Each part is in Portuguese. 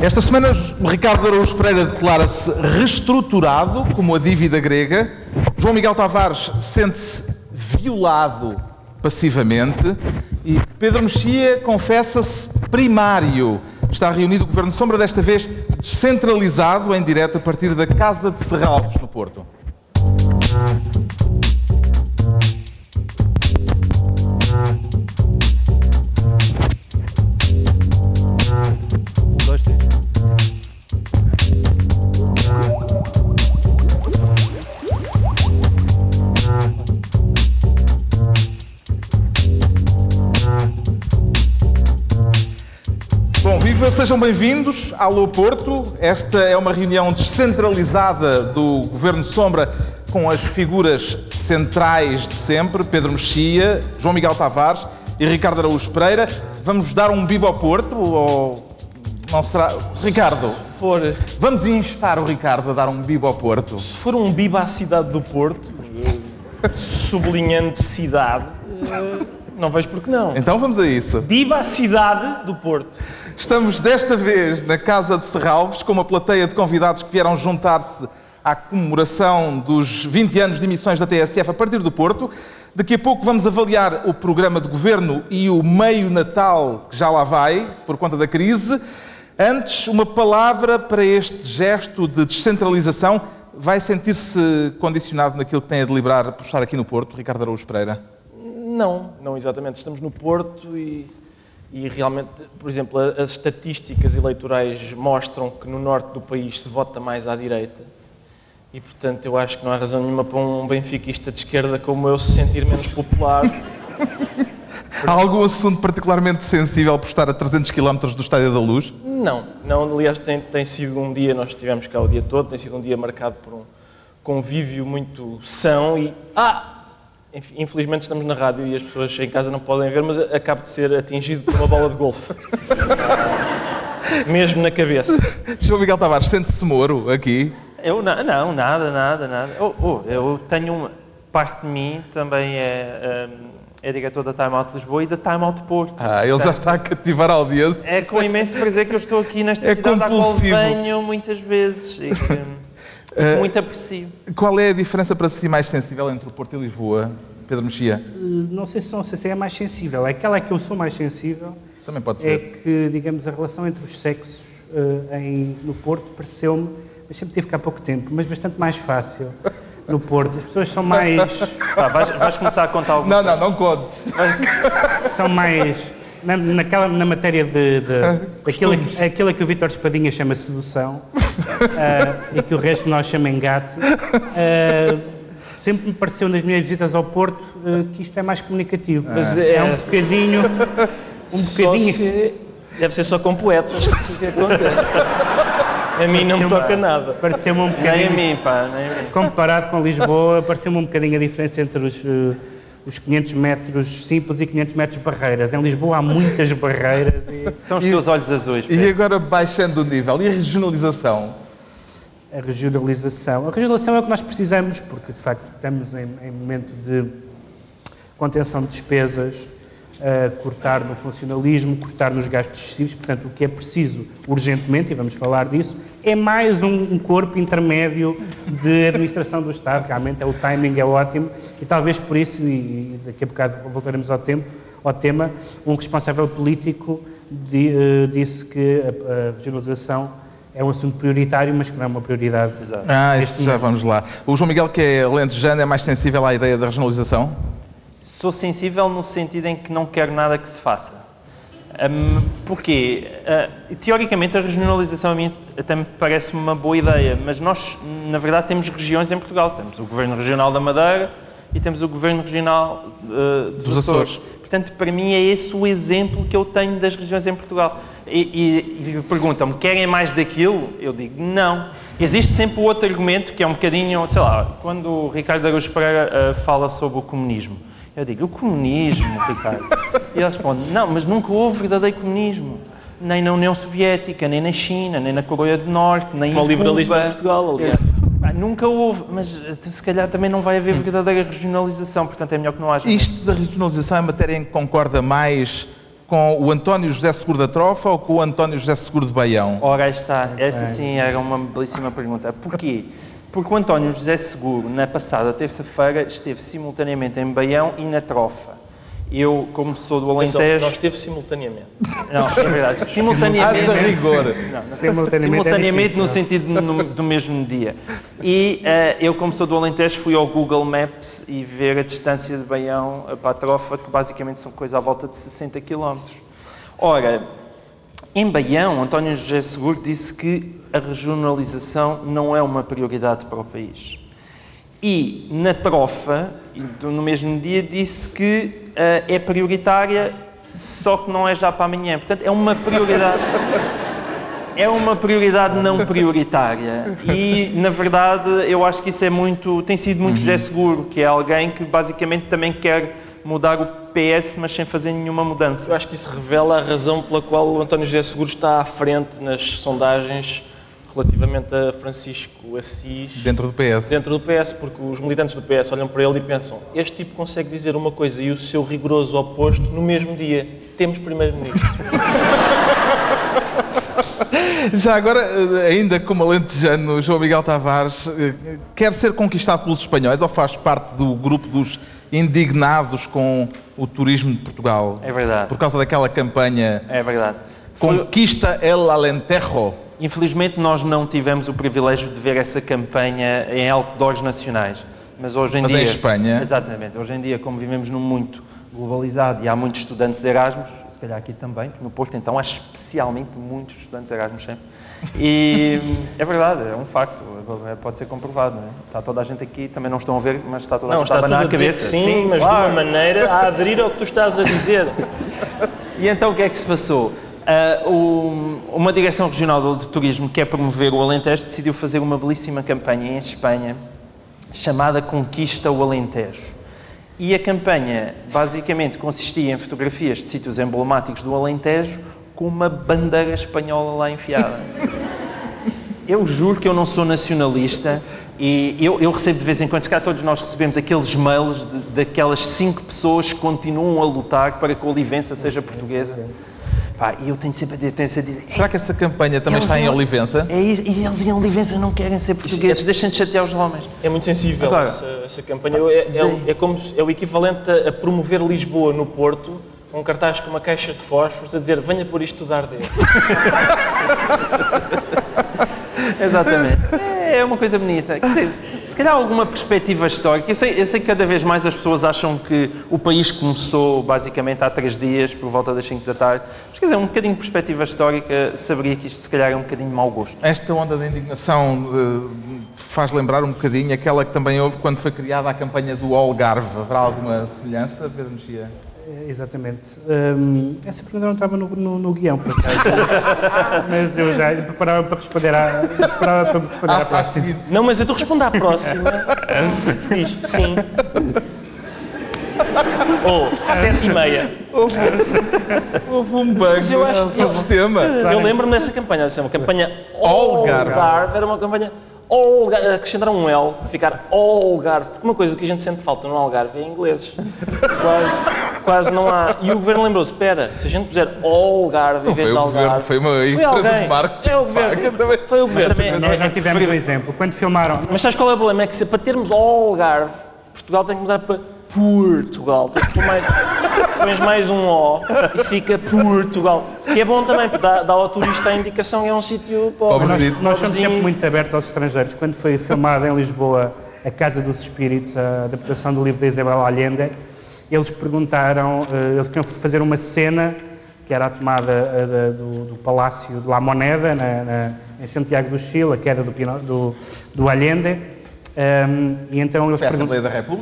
Esta semana, Ricardo Araújo Pereira declara-se reestruturado, como a dívida grega. João Miguel Tavares sente-se violado passivamente. E Pedro Mexia confessa-se primário. Está reunido o Governo Sombra, desta vez descentralizado, em direto a partir da Casa de Serralves, no Porto. Sejam bem-vindos. Alô Porto. Esta é uma reunião descentralizada do Governo Sombra com as figuras centrais de sempre, Pedro Mexia, João Miguel Tavares e Ricardo Araújo Pereira. Vamos dar um bibo ao Porto ou não será? Ricardo, for... vamos instar o Ricardo a dar um bibo ao Porto. Se for um bibo à cidade do Porto, sublinhando cidade, não vejo por que não. Então vamos a isso. Biba à cidade do Porto. Estamos desta vez na Casa de Serralves com uma plateia de convidados que vieram juntar-se à comemoração dos 20 anos de emissões da TSF a partir do Porto. Daqui a pouco vamos avaliar o programa de governo e o meio Natal que já lá vai, por conta da crise. Antes, uma palavra para este gesto de descentralização. Vai sentir-se condicionado naquilo que tem a deliberar por estar aqui no Porto, Ricardo Araújo Pereira? Não, não exatamente. Estamos no Porto e e realmente, por exemplo, as estatísticas eleitorais mostram que no norte do país se vota mais à direita. E, portanto, eu acho que não há razão nenhuma para um benfiquista de esquerda como eu se sentir menos popular. Há algum assunto particularmente sensível por estar a 300 km do Estádio da Luz? Não, não. Aliás, tem, tem sido um dia, nós estivemos cá o dia todo, tem sido um dia marcado por um convívio muito são e... Ah! Infelizmente estamos na rádio e as pessoas em casa não podem ver, mas acabo de ser atingido por uma bola de golfe. Mesmo na cabeça. João Miguel Tavares, sente-se moro aqui? Eu não, não nada, nada, nada. Oh, oh, eu tenho uma. Parte de mim também é, um, é diretor da Time Out Lisboa e da Time Out Porto. Ah, ele já está a cativar a audiência. É com imenso prazer que eu estou aqui nesta é cidade compulsivo. à qual venho muitas vezes. E que, Uh, Muito aprecio. Qual é a diferença para si mais sensível entre o Porto e Lisboa, Pedro Mexia? Uh, não sei se, não sei se é mais sensível. Aquela que eu sou mais sensível Também pode ser. é que, digamos, a relação entre os sexos uh, em, no Porto pareceu-me, mas sempre tive cá pouco tempo, mas bastante mais fácil. No Porto, as pessoas são mais. Ah, vais, vais, começar a contar alguma Não, não, não contes. São mais na, naquela, na matéria de, de ah, aquilo, aquilo que o Vítor Espadinha chama sedução uh, e que o resto de nós chama engate, uh, sempre me pareceu nas minhas visitas ao Porto uh, que isto é mais comunicativo. Mas é, é um bocadinho. Um bocadinho. Se, deve ser só com poetas que acontece. A mim não me toca nada. Pareceu-me um bocadinho. Nem a mim, pá, nem a mim. Comparado com Lisboa, pareceu-me um bocadinho a diferença entre os os 500 metros simples e 500 metros barreiras. Em Lisboa há muitas barreiras. E... São os teus olhos azuis. Pedro. E agora baixando o nível, e a regionalização? A regionalização. A regionalização é o que nós precisamos, porque de facto estamos em, em momento de contenção de despesas, uh, cortar no funcionalismo, cortar nos gastos excessivos. Portanto, o que é preciso urgentemente, e vamos falar disso, é mais um, um corpo intermédio de administração do Estado. Realmente é, o timing é ótimo e talvez por isso, e daqui a bocado voltaremos ao, tempo, ao tema, um responsável político de, uh, disse que a, a regionalização é um assunto prioritário, mas que não é uma prioridade. Ah, isso já vamos lá. O João Miguel, que é lentejano, é mais sensível à ideia da regionalização? Sou sensível no sentido em que não quero nada que se faça. Um, porquê? Uh, teoricamente, a regionalização a mim até me parece uma boa ideia, mas nós, na verdade, temos regiões em Portugal. Temos o Governo Regional da Madeira e temos o Governo Regional uh, dos, dos Açores. Açores. Portanto, para mim, é esse o exemplo que eu tenho das regiões em Portugal. E, e, e perguntam-me, querem mais daquilo? Eu digo, não. Existe sempre o outro argumento que é um bocadinho, sei lá, quando o Ricardo Araújo Pereira uh, fala sobre o comunismo eu digo, o comunismo, Ricardo. E ele responde, não, mas nunca houve verdadeiro comunismo. Nem na União Soviética, nem na China, nem na Coreia do Norte, nem Como em o liberalismo Cuba. em Portugal, aliás. É, nunca houve, mas se calhar também não vai haver verdadeira regionalização, portanto é melhor que não haja. Isto da regionalização é matéria em que concorda mais com o António José Seguro da Trofa ou com o António José Seguro de Baião? Ora, aí está. Essa sim era uma belíssima pergunta. Porquê? Porque o António José Seguro, na passada terça-feira, esteve simultaneamente em Baião e na Trofa. Eu, como sou do Atenção, Alentejo... Nós esteve simultaneamente. Não, é verdade. Simultaneamente... Haja rigor. Não, não. Simultaneamente, Simultaneamente é difícil, no não? sentido no- do mesmo dia. E eh, eu, como sou do Alentejo, fui ao Google Maps e ver a distância de Baião para a Trofa, que basicamente são coisa à volta de 60 km. Ora, em Baião, António José Seguro disse que a regionalização não é uma prioridade para o país. E na Trofa, no mesmo dia, disse que eh, é prioritária, só que não é já para amanhã. Portanto, é uma prioridade. É uma prioridade não prioritária. E, na verdade, eu acho que isso é muito. tem sido muito José Seguro, que é alguém que basicamente também quer mudar o PS, mas sem fazer nenhuma mudança. Eu acho que isso revela a razão pela qual o António José Seguro está à frente nas sondagens relativamente a Francisco Assis Dentro do PS. dentro do PS, porque os militantes do PS olham para ele e pensam este tipo consegue dizer uma coisa e o seu rigoroso oposto no mesmo dia. Temos primeiro-ministro. Já agora, eh, ainda como alentejano, João Miguel Tavares, eh, quer ser conquistado pelos espanhóis ou faz parte do grupo dos indignados com o turismo de Portugal? É verdade. Por causa daquela campanha É verdade. Foi- Conquista el Alentejo. Infelizmente, nós não tivemos o privilégio de ver essa campanha em outdoors nacionais. Mas hoje em Mas dia. em Espanha? Exatamente. Hoje em dia, como vivemos num muito globalizado e há muitos estudantes Erasmus, se calhar aqui também, no Porto, então há especialmente muitos estudantes Erasmus sempre. E é verdade, é um facto, é- pode ser comprovado. Não é? Está toda a gente aqui, também não estão a ver, mas está toda a Não, gente está a tudo abanar a cabeça. que sim, mas claro. de uma maneira a aderir ao que tu estás a dizer. E então o que é que se passou? Ah, o- uma direção regional de turismo que quer promover o Alentejo decidiu fazer uma belíssima campanha em Espanha chamada Conquista o Alentejo. E a campanha basicamente consistia em fotografias de sítios emblemáticos do Alentejo com uma bandeira espanhola lá enfiada. Eu juro que eu não sou nacionalista e eu, eu recebo de vez em quando, cá todos nós recebemos aqueles mails daquelas cinco pessoas que continuam a lutar para que a Olivença seja portuguesa. Pá, e eu tenho sempre a tendência de dizer. Será que essa campanha também está em Olivença? É isso, e eles em Olivença não querem ser portugueses, deixem de chatear os homens. É muito sensível Agora- essa, essa campanha. É, é- é como é o equivalente a, a promover Lisboa no Porto, com um cartaz com uma caixa de fósforos a dizer venha por isto a arder. Exatamente. É uma coisa bonita. Quer dizer, Se calhar alguma perspectiva histórica. Eu sei, eu sei que cada vez mais as pessoas acham que o país começou basicamente há três dias, por volta das 5 da tarde. Mas quer dizer, um bocadinho de perspectiva histórica, saberia que isto se calhar é um bocadinho de mau gosto. Esta onda de indignação eh, faz lembrar um bocadinho aquela que também houve quando foi criada a campanha do Algarve. Haverá alguma semelhança, Pedro Mexia? É, Exatamente. Hum, essa pergunta não estava no, no, no guião, por acaso. Mas, eu já preparava para responder à, preparava para responder à Ah, próxima. Não, mas eu te respondo à próxima. Diz sim. Ou sete e meia. Houve um bug eu acho no que- sistema. Eu lembro-me dessa campanha, dessa uma campanha Algarve. Algarve, era uma campanha Algarve, acrescentaram um L, ficar Algarve, porque uma coisa que a gente sente falta no Algarve é ingleses. Quase, quase não há. E o governo lembrou-se, espera, se a gente puser Algarve em Não vez foi de o governo, Algarve... foi uma foi empresa alguém. de marketing. É o governo. também- Foi o governo. também- Nós já tivemos um exemplo. Quando filmaram. Mas sabes qual é o problema? É que se, para termos Algarve, Portugal tem que mudar para Portugal. Tens que pôr mais, pões mais um O e fica Portugal. Que é bom também, porque dá, dá ao turista a indicação que é um sítio pobre. Nós, nós somos sempre muito abertos aos estrangeiros. Quando foi filmado em Lisboa A Casa dos Espíritos, a adaptação do livro de Isabel Allende, eles perguntaram, eh, eles queriam fazer uma cena que era a tomada eh, do, do Palácio de La Moneda, na, na- em Santiago do Chile, a queda do, do, do Allende. Ehm, e então eles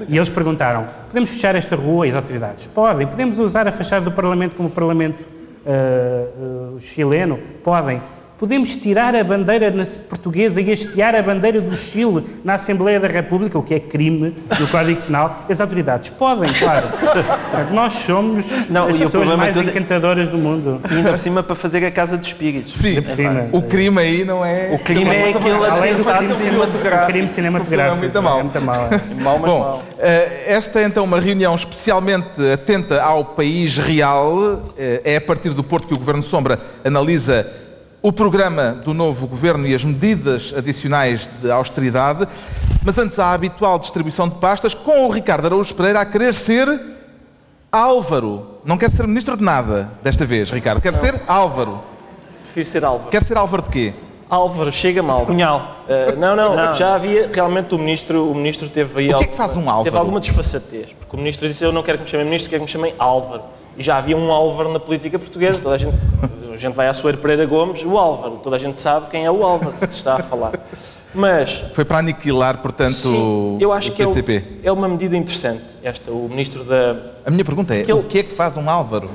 e eles perguntaram: podemos fechar esta rua? E as autoridades: podem. Podemos usar a fachada do Parlamento como Parlamento ah, ah, chileno? Podem. Podemos tirar a bandeira portuguesa e hastear a bandeira do Chile na Assembleia da República, o que é crime no Código Penal. As autoridades podem, claro. Nós somos Não, as o pessoas problema mais todo- encantadoras do mundo. E ainda por cima para fazer a casa dos espíritos. Sim, cima. o crime aí não é. O crime é aquele Além do crime, cine- cinematográfico. crime cinematográfico. O é muito mau. É muito mau. Mal, mas Bom, mal. eh, esta é então uma reunião especialmente atenta ao país real. Eh, É a partir do Porto que o Governo Sombra analisa o programa do novo governo e as medidas adicionais de austeridade. Mas antes há a habitual distribuição de pastas, com o Ricardo Araújo Pereira a querer ser Álvaro. Não quer ser ministro de nada desta vez, Ricardo. Quer ser Álvaro. Prefiro ser Álvaro. Quer ser Álvaro de quê? Álvaro, chega-me Álvaro. Cunhal. Uh, não, não, Não. já havia, realmente o ministro, o ministro teve aí O que é alguma- que faz um Álvaro? Teve alguma desfaçatez, porque o ministro disse eu não quero que me chamem ministro, quero que me chamem Álvaro. E já havia um Álvaro na política portuguesa, toda a gente, a gente vai à Soeiro Pereira Gomes, o Álvaro, toda a gente sabe quem é o Álvaro que se está a falar. Mas, Foi para aniquilar, portanto, sim, eu acho o que é, o- PCP. é uma medida interessante, esta, o ministro da... A minha pergunta é, ele- o que é que faz um Álvaro?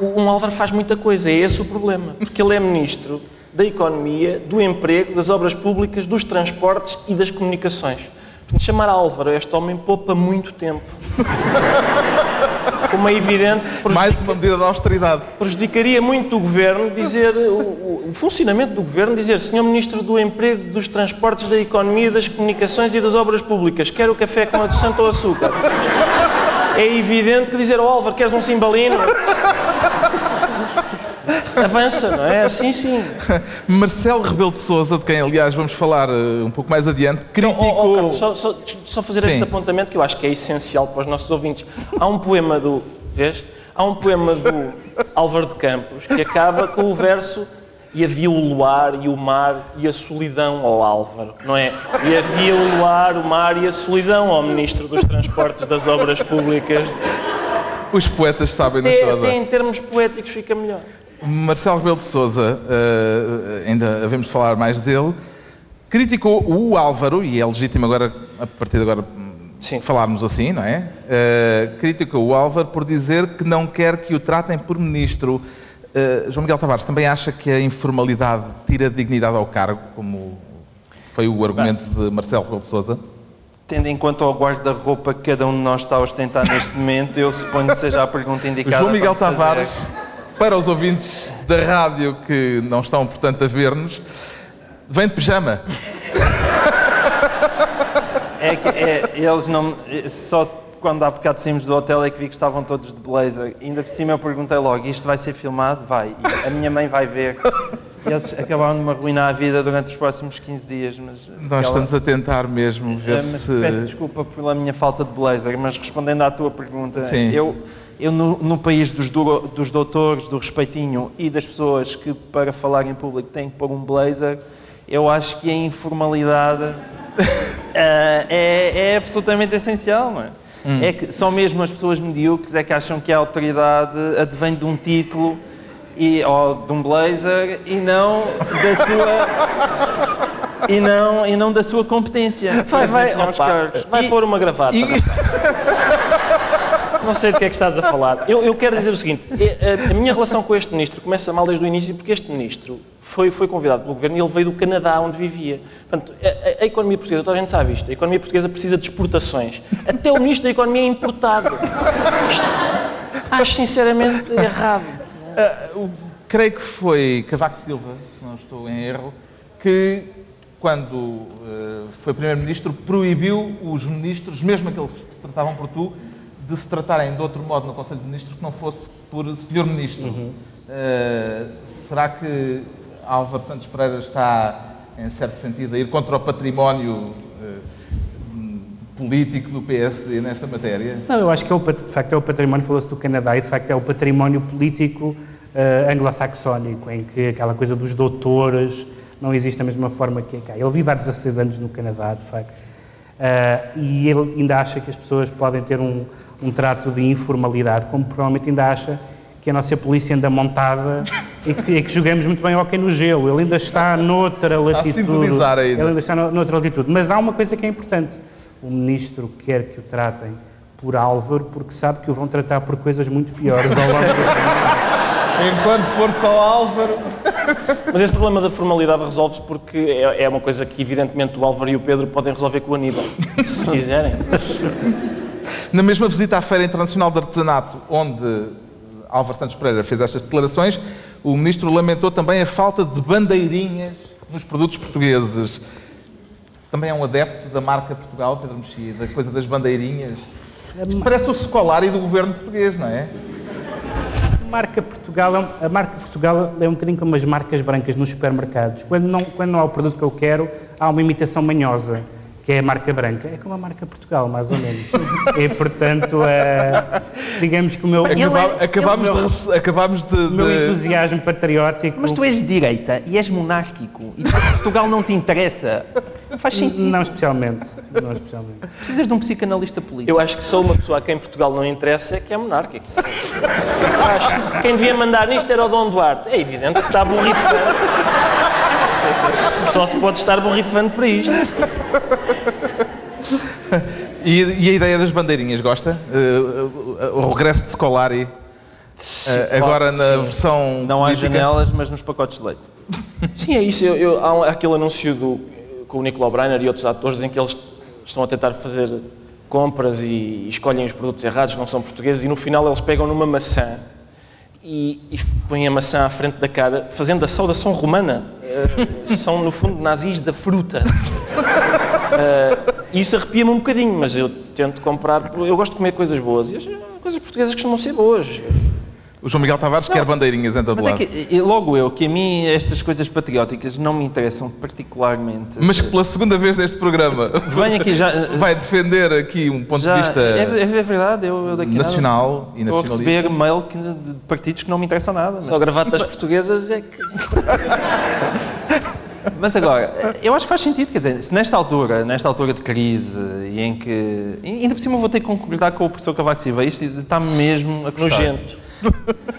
Um Álvaro faz muita coisa, é esse o problema, porque ele é ministro da Economia, do Emprego, das Obras Públicas, dos Transportes e das Comunicações. Portanto, chamar Álvaro este homem poupa muito tempo. Como é evidente, Mais uma medida de austeridade. prejudicaria muito o Governo dizer, o, o- funcionamento do Governo, dizer Senhor Ministro do Emprego, dos Transportes, da Economia, das Comunicações e das Obras Públicas, quer o café com adoçante ou açúcar? É evidente que dizer, oh Álvaro, queres um cimbalino? Avança, não é? Sim, sim. Marcelo Rebelo de Sousa, de quem aliás vamos falar eh, um pouco mais adiante, Oh, criticou. oh, Carlos, só, só- só fazer Sim. este apontamento que eu acho que é essencial para os nossos ouvintes. Há um poema do. Vês? Há um poema do Álvaro de Campos que acaba com o verso e havia o luar e o mar e a solidão ao Álvaro, não é? E havia o luar, o mar e a solidão ao Ministro dos Transportes das Obras Públicas. Os poetas sabem na Até, toda. até em termos poéticos fica melhor. Marcelo Rebelo de Sousa, eh, ainda havemos de falar mais dele, criticou o Álvaro, e é legítimo agora, a partir de agora, Sim. falarmos assim, não é? Eh, criticou o Álvaro por dizer que não quer que o tratem por ministro. Eh, João Miguel Tavares também acha que a informalidade tira dignidade ao cargo, como foi o argumento de Marcelo Rebelo de Sousa? Tendo em conta o guarda-roupa que cada um de nós está a ostentar neste momento, eu suponho que seja a pergunta indicada. João Miguel me fazer. Para os ouvintes da rádio que não estão, portanto, a ver-nos, vem de pijama. É que é, eles não. Só quando há bocado saímos do hotel é que vi que estavam todos de blazer. Ainda por cima eu perguntei logo: isto vai ser filmado? Vai. E a minha mãe vai ver. E eles acabaram de me arruinar a vida durante os próximos 15 dias. Mas Nós aquela- estamos a tentar mesmo ver mas se. Peço desculpa pela minha falta de blazer, mas respondendo à tua pergunta, Sim. eu, eu no, no país dos, duro- dos doutores, do respeitinho e das pessoas que para falar em público têm que pôr um blazer, eu acho que a informalidade eh, é, é absolutamente essencial, não é? Hum. É que só mesmo as pessoas medíocres é que acham que a autoridade advém de um título e, ou de um blazer e não da sua e não, e não da sua competência. Vai, vai, opa, vai pôr uma gravata. E- Não sei do que é que estás a falar. Eu, eu quero dizer o seguinte: a, a minha relação com este ministro começa mal desde o início, porque este ministro foi, foi convidado pelo governo e ele veio do Canadá, onde vivia. Portanto, a, a- economia portuguesa, toda a gente sabe isto, a economia portuguesa precisa de exportações. Até o ministro da Economia é importado. Isto acho sinceramente errado. Ah, o- creio que foi Cavaco Silva, se não estou em erro, que quando eh, foi Primeiro-Ministro proibiu os ministros, mesmo aqueles que se tratavam por tu, de se tratarem de outro modo no Conselho de Ministros que não fosse por Senhor Ministro. Eh, será que Álvaro Santos Pereira está, em certo sentido, a ir contra o património eh, político do PSD nesta matéria? Não, eu acho que é o, de facto é o património, falou-se do Canadá, e de facto é o património político eh, anglo-saxónico, em que aquela coisa dos doutores não existe da mesma forma que é cá. Ele vive há 16 anos no Canadá, de facto, eh, e ele ainda acha que as pessoas podem ter um, um trato de informalidade, como provavelmente ainda acha que a nossa polícia anda montada e que, e que jogamos muito bem hockey no gelo. Ele ainda está noutra a latitude. sintonizar ainda. Ele ainda está no- noutra altitude. Mas há uma coisa que é importante. O ministro quer que o tratem por Álvaro porque sabe que o vão tratar por coisas muito piores ao longo da. Enquanto for só Álvaro. Mas esse problema da formalidade resolve-se porque é, é uma coisa que, evidentemente, o Álvaro e o Pedro podem resolver com o Aníbal, se quiserem. Na mesma visita à Feira Internacional de Artesanato, onde Álvaro Santos Pereira fez estas declarações, o ministro lamentou também a falta de bandeirinhas nos produtos portugueses. Também é um adepto da marca Portugal, Pedro Mexia, da coisa das bandeirinhas. Isto parece o Scolari do governo português, não é? A marca Portugal, é um- a marca Portugal é um bocadinho como as marcas brancas nos supermercados. Quando não, quando não há o produto que eu quero, há uma imitação manhosa, que é a marca branca. É como a marca Portugal, mais ou menos. e, portanto, eh, digamos que o meu, Acaba- é- acabámos, de, acabámos de- o meu entusiasmo patriótico... Mas tu és de direita e és monárquico e Portugal não te interessa. Não faz sentido. Não especialmente. Não especialmente. Precisas de um psicanalista político. Eu acho que só uma pessoa a quem Portugal não interessa é que é monárquico. Eu acho que quem devia mandar nisto era o Dom Duarte. É evidente que está borrifando. Só se pode estar borrifando para isto. E, e a ideia das bandeirinhas, gosta? Eh, o regresso de Scolari, eh, agora na sim. versão Não há janelas, mas nos pacotes de leite. Sim, é isso. Eu, eu- há um- aquele anúncio do, com o Nicolau Breiner e outros atores em que eles estão a tentar fazer compras e escolhem os produtos errados, não são portugueses, e no final eles pegam numa maçã e, e põem a maçã à frente da cara, fazendo a saudação romana. Eh, são, no fundo, nazis da fruta. E isso arrepia-me um bocadinho, mas eu tento comprar. Eu gosto de comer coisas boas e as coisas portuguesas costumam ser boas. O João Miguel Tavares quer bandeirinhas em todo Mas é lado. que, e logo eu, que a mim estas coisas patrióticas não me interessam particularmente. Mas que pela segunda vez neste programa Venho aqui já. vai defender aqui um ponto já de vista é, é verdade, eu, eu daqui a nada nacional e Estou a nacionalista. receber mail que- de partidos que não me interessam nada. Mas, Só gravatas portuguesas é que. mas agora, eu acho que faz sentido, quer dizer, se nesta altura, nesta altura de crise, e em que. Ainda por cima eu vou ter que concordar com o professor Cavaco Silva, isto está mesmo a custar. Nojento.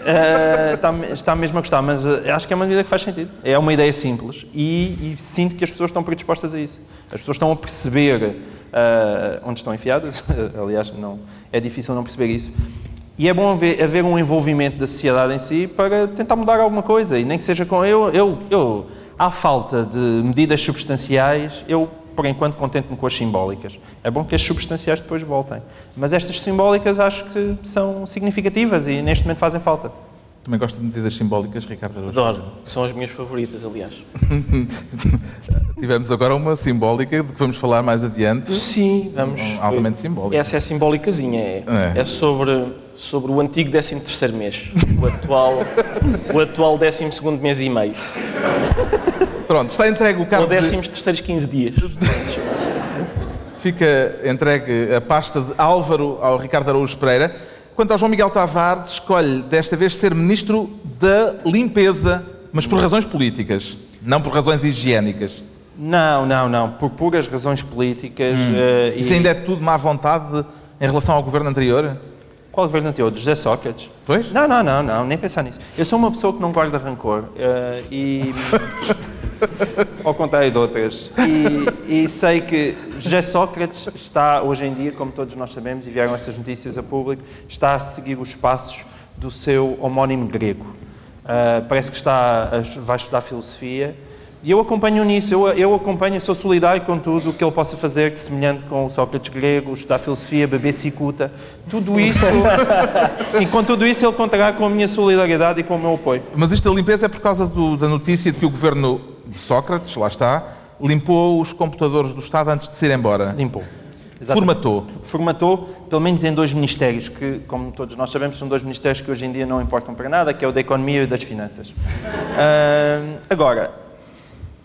Eh, está, está mesmo a gostar, mas eh, acho que é uma medida que faz sentido. É uma ideia simples e, e sinto que as pessoas estão predispostas a isso. As pessoas estão a perceber eh, onde estão enfiadas, aliás, não, é difícil não perceber isso. E é bom haver, haver um envolvimento da sociedade em si para tentar mudar alguma coisa, e nem que seja com. Eu, eu, eu à falta de medidas substanciais, eu, por enquanto, contento-me com as simbólicas. É bom que as substanciais depois voltem. Mas estas simbólicas acho que são significativas e neste momento fazem falta. Também gosto de medidas simbólicas, Ricardo Araújo. Adoro, que são as minhas favoritas, aliás. Tivemos agora uma simbólica de que vamos falar mais adiante. Sim, vamos. Um altamente simbólico. Essa é simbólicazinha, é. É. É, sobre, sobre o antigo 13º mês, o atual, o atual 12º mês e meio, Pronto, está entregue o ou cargo de... 13º 15 dias. Fica entregue a pasta de Álvaro ao Ricardo Araújo Pereira. Quanto ao João Miguel Tavares, escolhe desta vez ser Ministro da Limpeza, mas por razões políticas, não por razões higiênicas. Não, não, não. Por puras razões políticas. eh, e- Isso ainda é tudo má vontade em relação ao governo anterior? Qual governo anterior? Do José Sócrates? Pois? Não, não, não, não, nem pensar nisso. Eu sou uma pessoa que não guarda rancor eh, e. ao contrário de outras. E, e sei que José Sócrates está, hoje em dia, como todos nós sabemos, e vieram essas notícias a público, está a seguir os passos do seu homónimo grego. Eh, parece que está a- vai estudar filosofia. E eu acompanho nisso, eu, eu acompanho, sou solidário com tudo o que ele possa fazer, semelhante com o Sócrates grego, estudar filosofia, beber cicuta, tudo isso. e com tudo isso ele contará com a minha solidariedade e com o meu apoio. Mas isto da limpeza é por causa do- da notícia de que o governo de Sócrates, lá está, limpou os computadores do Estado antes de se ir embora. Limpou. Exatamente. Formatou. Formatou, pelo menos em dois ministérios, que, como todos nós sabemos, são dois ministérios que hoje em dia não importam para nada, que é o da Economia e o das Finanças. Ah, agora,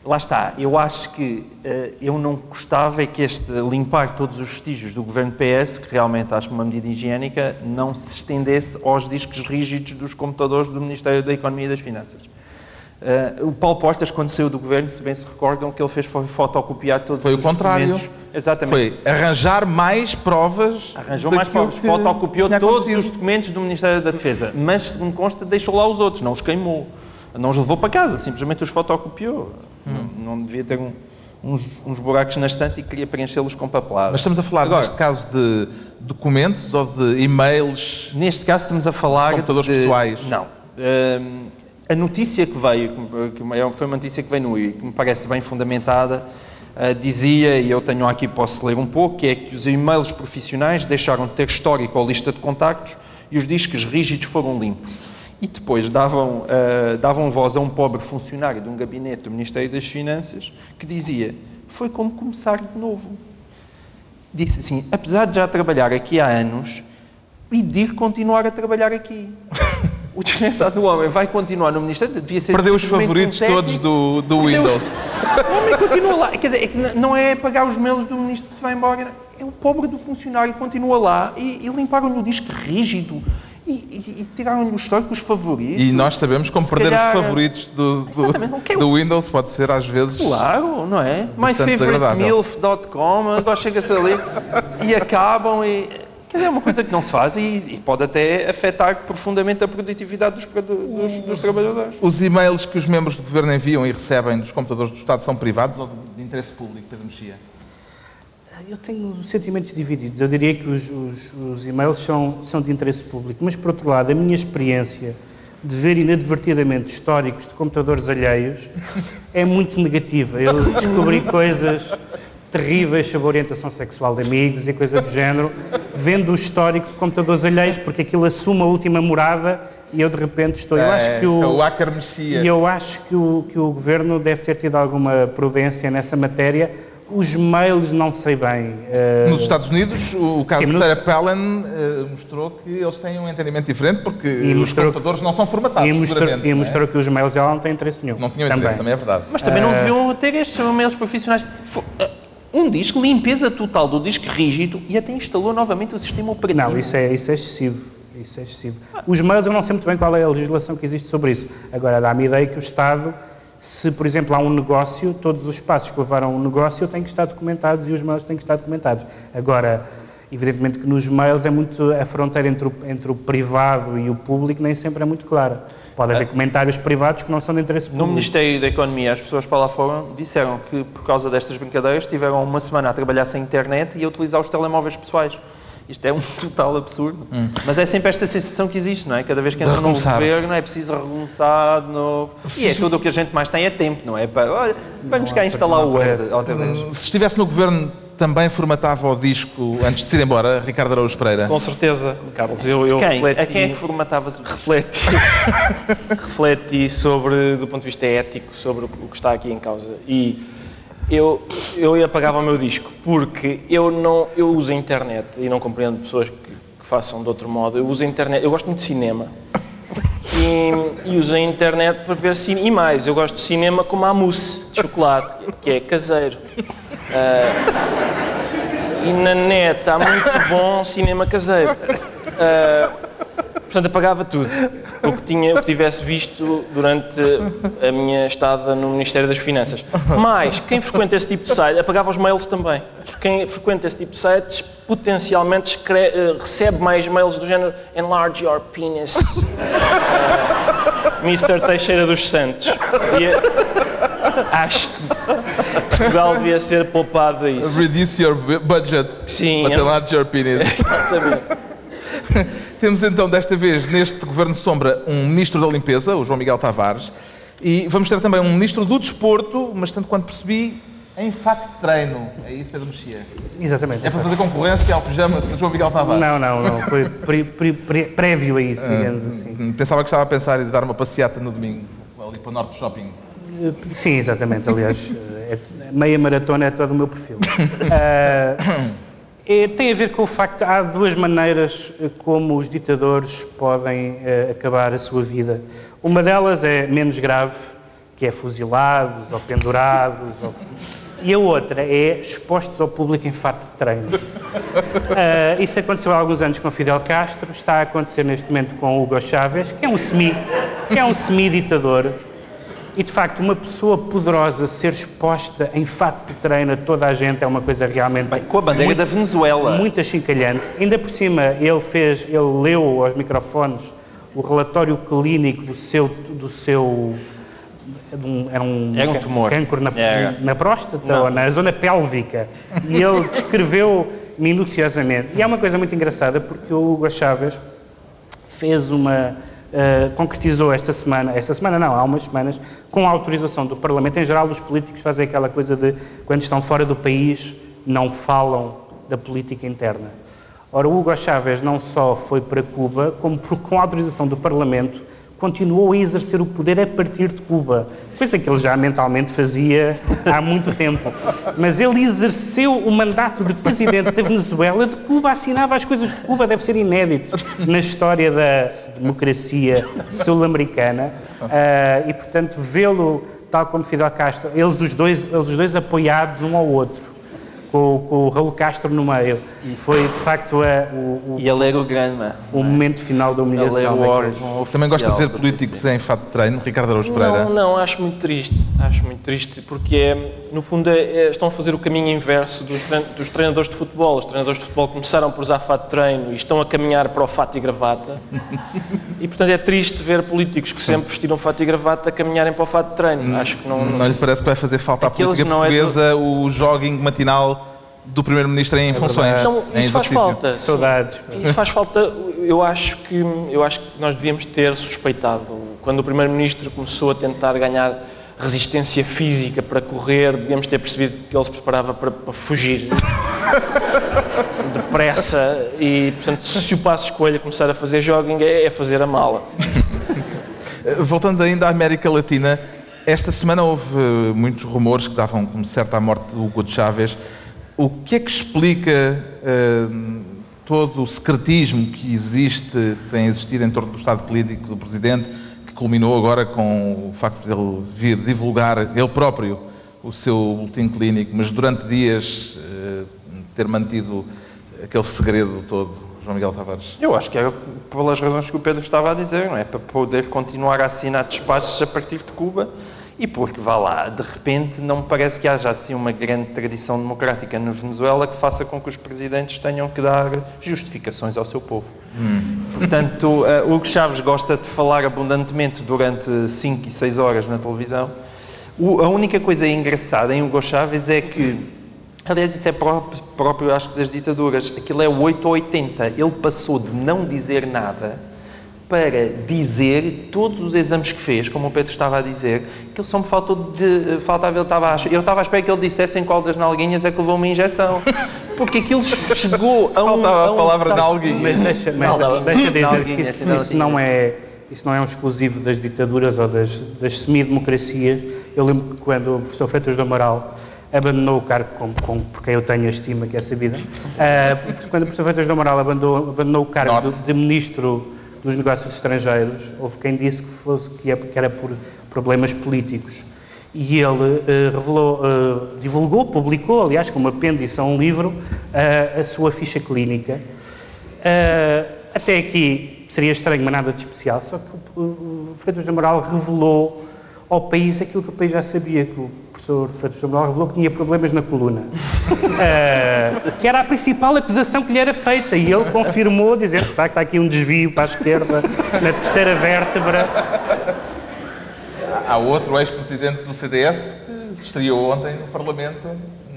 lá está, eu acho que ah, eu não gostava é que este limpar todos os vestígios do governo PS, que realmente acho uma medida higiênica, não se estendesse aos discos rígidos dos computadores do Ministério da Economia e das Finanças. Ah, o Paulo Portas, quando saiu do governo, se bem se recordam, o que ele fez foi fotocopiar todos Foi o os contrário. documentos. Exatamente. Foi arranjar mais provas. Arranjou mais provas, fotocopiou todos os documentos do Ministério da Defesa, mas, segundo consta, deixou lá os outros, não os queimou. Não os levou para casa, simplesmente os fotocopiou. Hum. Não, não devia ter um- uns, uns buracos na estante e queria preenchê-los com papelada. Mas estamos a falar, Agora, neste caso, de documentos ou de e-mails? Neste caso estamos a falar Computadores de... pessoais. Não. Hum, a notícia que veio, que foi uma notícia que veio no I, que me parece bem fundamentada, uh, dizia, e eu tenho aqui, posso ler um pouco, que é que os e-mails profissionais deixaram de ter histórico ou lista de contactos e os discos rígidos foram limpos. E depois davam, uh, davam voz a um pobre funcionário de um gabinete do Ministério das Finanças que dizia: Foi como começar de novo. Disse assim: Apesar de já trabalhar aqui há anos, pedir continuar a trabalhar aqui. o desgraçado do homem vai continuar no Ministério, devia ser Perdeu os favoritos um todos do, do Windows. O homem continua lá. Quer dizer, é que não é pagar os melos do ministro que se vai embora, é o pobre do funcionário que continua lá e, e limparam-lhe o disco rígido. E, e, e tiraram-lhe os históricos favoritos. E nós sabemos como perder calhar... os favoritos do, do, do, Windows pode ser às vezes. Claro, não é? MyFavoriteMilf.com, agora chega-se ali e acabam e Quer dizer, é uma coisa que não se faz e, e pode até afetar profundamente a produtividade dos, dos, dos, trabalhadores. Os e-mails que os membros do Governo enviam e recebem dos computadores do Estado são privados ou de interesse público, Pedro Mexia? Eu tenho sentimentos divididos. Eu diria que os, os, os e-mails são, são de interesse público, mas, por outro lado, a minha experiência de ver inadvertidamente históricos de computadores alheios é muito negativa. Eu descobri coisas terríveis sobre a orientação sexual de amigos e coisa do género, vendo o histórico de computadores alheios, porque aquilo assume a última morada e eu de repente estou. eu acho que o, é o hacker mexia. E eu acho que o, que o governo deve ter tido alguma prudência nessa matéria. Os mails não sei bem. Uh... Nos Estados Unidos, o caso Sim, de Sarah Palin uh, mostrou que eles têm um entendimento diferente porque e os computadores não são formatados. E mostrou, e é? mostrou que os mails dela não têm interesse nenhum. Não tinham interesse, também, também é verdade. Mas também uh... não deviam ter estes mails profissionais um disco, limpeza total do disco rígido e até instalou novamente o sistema operativo. Não, isso é, isso é excessivo. Isso é excessivo. Os mails, eu não sei muito bem qual é a legislação que existe sobre isso. Agora, dá-me ideia que o Estado, se, por exemplo, há um negócio, todos os passos que levaram um negócio têm que estar documentados e os mails têm que estar documentados. Agora, evidentemente que nos mails é muito a fronteira entre o, entre o privado e o público nem sempre é muito clara. Pode haver comentários privados que não são de interesse público. No Ministério da Economia, as pessoas para lá fora disseram que, por causa destas brincadeiras, tiveram uma semana a trabalhar sem internet e a utilizar os telemóveis pessoais. Isto é um total absurdo. Hum. Mas é sempre esta sensação que existe, não é? Cada vez que entra num governo é preciso recomeçar de novo. E é tudo o que a gente mais tem é tempo, não é? Para, olha, vamos cá instalar o Word outra vez. Se estivesse no governo também formatava o disco antes de se ir embora, Ricardo Araújo Pereira? Com certeza, Carlos. Eu, eu quem? Refleti, a quem é que formatavas o refleti, refleti sobre, do ponto de vista ético, sobre o que está aqui em causa. E eu, eu apagava o meu disco, porque eu, não, eu uso a internet e não compreendo pessoas que, que façam de outro modo. Eu uso a internet, eu gosto muito de cinema. E, e uso a internet para ver cinema. E mais, eu gosto de cinema como a mousse de chocolate, que é caseiro. Uh, e na net há muito bom cinema caseiro. Uh, portanto, apagava tudo. O que, tinha, o que tivesse visto durante a minha estada no Ministério das Finanças. Mas, quem frequenta esse tipo de site, apagava os mails também. Quem frequenta esse tipo de sites potencialmente uh, recebe mais mails do género Enlarge your penis. Uh, Mr. Teixeira dos Santos. E, acho que Portugal devia ser poupado a isso. Reduce your budget. Sim. But é... enlarge your penis. Exatamente. Temos então, desta vez, neste Governo Sombra, um Ministro da Limpeza, o João Miguel Tavares, e vamos ter também um Ministro do Desporto, mas tanto quanto percebi, em fato de treino. É isso, Pedro Mexia? Exatamente. É para fazer concorrência ao pijama do João Miguel Tavares? Não, não, não. Foi prévio a isso, ah, digamos assim. Pensava que estava a pensar em dar uma passeata no domingo, ali para o Norte Shopping. Sim, exatamente. Aliás, é, meia maratona é todo o meu perfil. Uh, é, tem a ver com o facto há duas maneiras como os ditadores podem uh, acabar a sua vida. Uma delas é menos grave, que é fuzilados ou pendurados, ou... e a outra é expostos ao público em fato de treino. Uh, isso aconteceu há alguns anos com Fidel Castro, está a acontecer neste momento com Hugo Chávez, que é um semi, que é um semi-ditador, e de facto, uma pessoa poderosa ser exposta em fato de treino a toda a gente é uma coisa realmente. Bem, com a bandeira muito, da Venezuela. Muito achincalhante. Ainda por cima, ele fez, ele leu aos microfones o relatório clínico do seu. Do seu era um, era um tumor. cancro na, na próstata Não. ou na zona pélvica. E ele descreveu minuciosamente. E é uma coisa muito engraçada porque o Hugo Chávez fez uma uh, concretizou esta semana, esta semana não, há umas semanas, com a autorização do Parlamento. Em geral, os políticos fazem aquela coisa de, quando estão fora do país, não falam da política interna. Ora, Hugo Chávez não só foi para Cuba, como com a autorização do Parlamento, continuou a exercer o poder a partir de Cuba, coisa que ele já mentalmente fazia há muito tempo. Mas ele exerceu o mandato de presidente da Venezuela de Cuba, assinava as coisas de Cuba, deve ser inédito na história da democracia sul-americana. Uh, e, portanto, vê-lo, tal como Fidel Castro, eles os dois, eles os dois apoiados um ao outro com, com o Raul Castro no meio. E foi, de facto, a, o, o, E ele era o grande, O momento final da humilhação. Ele é o órgão Também gosta de ver políticos em fato de treino, Ricardo Araújo Pereira? Não, não, acho muito triste. Acho muito triste, porque, é, no fundo, é, é, estão a fazer o caminho inverso dos, dos treinadores de futebol. Os treinadores de futebol começaram por usar fato de treino e estão a caminhar para o fato e gravata. e, portanto, é triste ver políticos que sempre vestiram fato e gravata caminharem para o fato de treino. Acho que não... Não, não lhe parece que vai fazer falta à política portuguesa é do... o jogging matinal do Primeiro-Ministro em é funções. Então, isso em faz falta. Saudades. Isso faz falta. Eu acho que eu acho que nós devíamos ter suspeitado quando o Primeiro-Ministro começou a tentar ganhar resistência física para correr, devíamos ter percebido que ele se preparava para, para fugir depressa e, portanto, se o passo escolha começar a fazer jogging é, é fazer a mala. Voltando ainda à América Latina, esta semana houve muitos rumores que davam como certa a morte do Hugo Chávez. O que é que explica uh, todo o secretismo que existe, tem existido em torno do estado político do Presidente, que culminou agora com o facto de ele vir divulgar ele próprio o seu boletim clínico, mas durante dias uh, ter mantido aquele segredo todo, João Miguel Tavares? Eu acho que era pelas razões que o Pedro estava a dizer, não é? Para poder continuar a assinar despachos a partir de Cuba e porque, vá lá, de repente não me parece que haja assim uma grande tradição democrática na Venezuela que faça com que os presidentes tenham que dar justificações ao seu povo. Hum. Portanto, uh, Hugo Chaves gosta de falar abundantemente durante 5 e 6 horas na televisão. O, a única coisa engraçada em Hugo Chaves é que, aliás, isso é próprio, próprio, acho que, das ditaduras, aquilo é o 8 ou 80. Ele passou de não dizer nada para dizer todos os exames que fez, como o Pedro estava a dizer, que ele só me faltou de. Faltava, ele estava a, eu estava à espera que ele dissesse em qual das nalguinhas é que levou uma injeção. Porque aquilo chegou a um. Faltava a, a palavra tal... nalguinha. Mas deixa, mas, não, deixa dizer que isso, isso, não é. Isso não é um exclusivo das ditaduras ou das, das semidemocracias. Eu lembro que quando o professor Freitas do Amaral abandonou o cargo com, com, por quem eu tenho a estima, que é sabida, uh, quando o professor Freitas do Amaral abandonou, abandonou o cargo de, de ministro dos negócios estrangeiros, houve quem disse que, fosse, que era por problemas políticos. E ele uh, revelou, uh, divulgou, publicou, aliás, como apêndice a um livro, uh, a sua ficha clínica. até aqui seria estranho, mas nada de especial, só que o, o Freitas de Moral revelou ao país aquilo que o país já sabia, que o professor Freitas Sobral revelou que tinha problemas na coluna, uh, que era a principal acusação que lhe era feita, e ele confirmou, dizendo de facto há aqui um desvio para a esquerda, na terceira vértebra. Há outro ex-presidente do CDS que se estreou ontem no Parlamento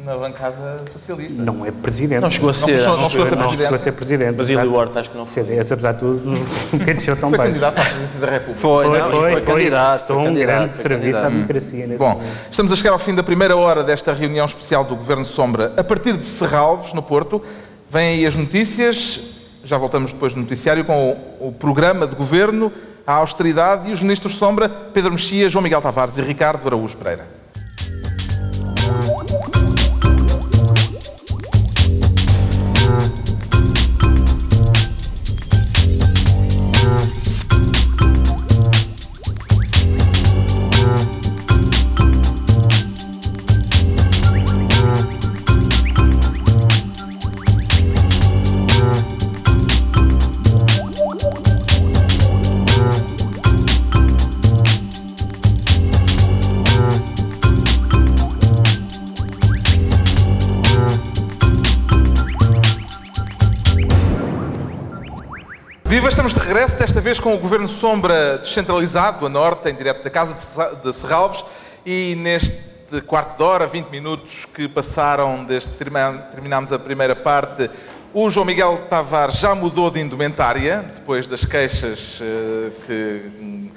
na bancada socialista. Não é presidente. Não chegou a ser, não, não, chegou, a ser presidente. Não chegou a ser presidente. Basílio Duarte acho que não foi. CDS, apesar de tudo, nunca desceu tão foi candidato à presidência da República. Foi, foi, não, foi, foi, foi candidato. Estou um grande serviço à democracia nesse Bom, momento. estamos a chegar ao fim da primeira hora desta reunião especial do Governo Sombra. A partir de Serralves, no Porto, vêm aí as notícias. Já voltamos depois do noticiário com o, o programa de governo, a austeridade e os ministros Sombra, Pedro Mexia, João Miguel Tavares e Ricardo Araújo Pereira. Vez com o Governo Sombra descentralizado, a norte, em direto da Casa de Serralves, e neste quarto de hora, 20 minutos que passaram desde que terminámos a primeira parte, O João Miguel Tavares já mudou de indumentária, depois das queixas eh, que,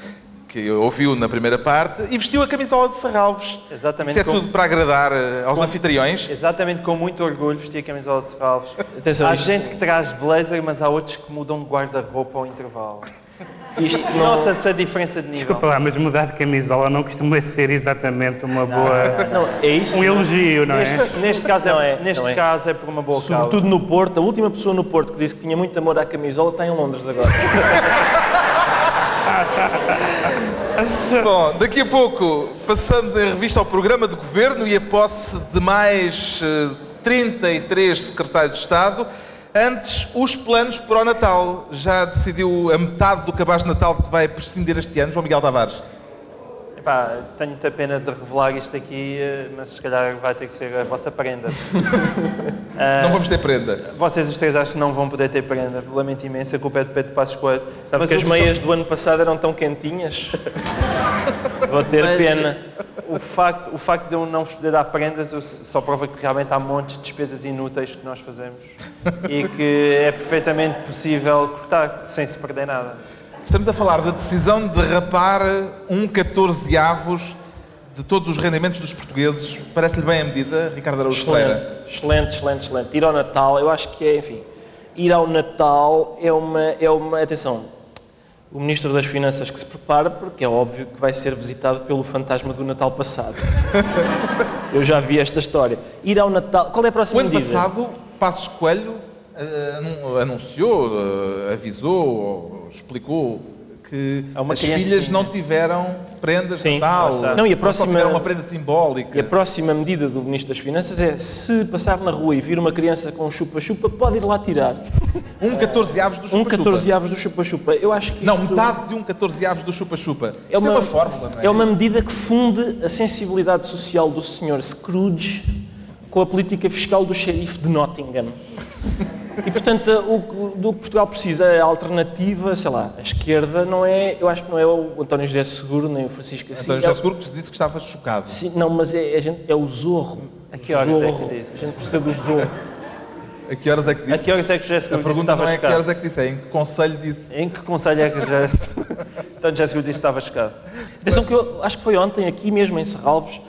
que ouviu na primeira parte, e vestiu a camisola de Serralves. Exatamente Isso é como- tudo para agradar eh, aos anfitriões. Exatamente, com muito orgulho vesti a camisola de Serralves. Atenção, há isto- gente que traz blazer, mas há outros que mudam de guarda-roupa ao intervalo. Isto não... Nota-se a diferença de nível. Desculpa lá, mas mudar de camisola não costuma ser exatamente uma boa. Não, é isso. um elogio, não é? Neste, neste caso, Não é, é, neste não é. caso é por uma boa causa. Sobretudo no Porto, a última pessoa no Porto que disse que tinha muito amor à camisola está em Londres agora. Bom, daqui a pouco passamos em revista ao programa de governo e a posse de mais eh, 33 secretários de Estado. Antes, os planos para o Natal. Já decidiu a metade do cabaz de Natal que vai prescindir este ano, João Miguel Tavares? Epá, tenho muita pena de revelar isto aqui, eh, mas se calhar vai ter que ser a vossa prenda. Não vamos ter prenda. Vocês os três acho que não vão poder ter prenda. Lamento imenso, a culpa é de Pedro Passos Coelho. Sabe Mas que as só- meias do ano passado eram tão quentinhas? Vou ter Mas, pena. O facto, o facto de eu não vos poder dar prendas só prova que realmente há montes de despesas inúteis que nós fazemos e que é perfeitamente possível cortar sem se perder nada. Estamos a falar da decisão de rapar um 14 avos de todos os rendimentos dos portugueses. Parece-lhe bem a medida, Ricardo Araújo? Excelente, excelente, excelente, excelente. Ir ao Natal, eu acho que é, enfim, ir ao Natal é uma, é uma, atenção, o Ministro das Finanças que se prepara, porque é óbvio que vai ser visitado pelo fantasma do Natal passado. eu já vi esta história. Ir ao Natal, qual é a O próxima ano medida? passado, Passos Coelho anunciou, eh, avisou, ou explicou que É uma as filhas não tiveram prendas Sim, de Natal. está. Não, e a Só próxima- tiveram uma prenda simbólica. E a próxima medida do Ministro das Finanças é, se passar na rua e vir uma criança com um chupa-chupa, pode ir lá tirar. Um 14 avos do Um chupa-chupa. 14 aves do chupa-chupa. Eu acho que Não, isto- metade de um 14 avos do chupa-chupa. É é uma fórmula, não é? é uma medida que funde a sensibilidade social do Sr. Scrooge com a política fiscal do xerife de Nottingham. E, portanto, o que- do que Portugal precisa é a alternativa, sei lá, a esquerda não é, eu acho que não é o António José Seguro nem o Francisco Assis. António é, José Seguro que disse que estava chocado. Sim, não, mas é, a gente- é o Zorro. A que horas é que Zorro. disse? A gente precisa do Zorro. A que horas é que A disse? que horas é que o José A Seguro disse que pergunta estava não é a que chocado? horas é que disse, é em que conselho disse. Em que conselho é que o José... Então, José Seguro disse que estava chocado. Atenção que eu acho que foi ontem, aqui mesmo em Serralves,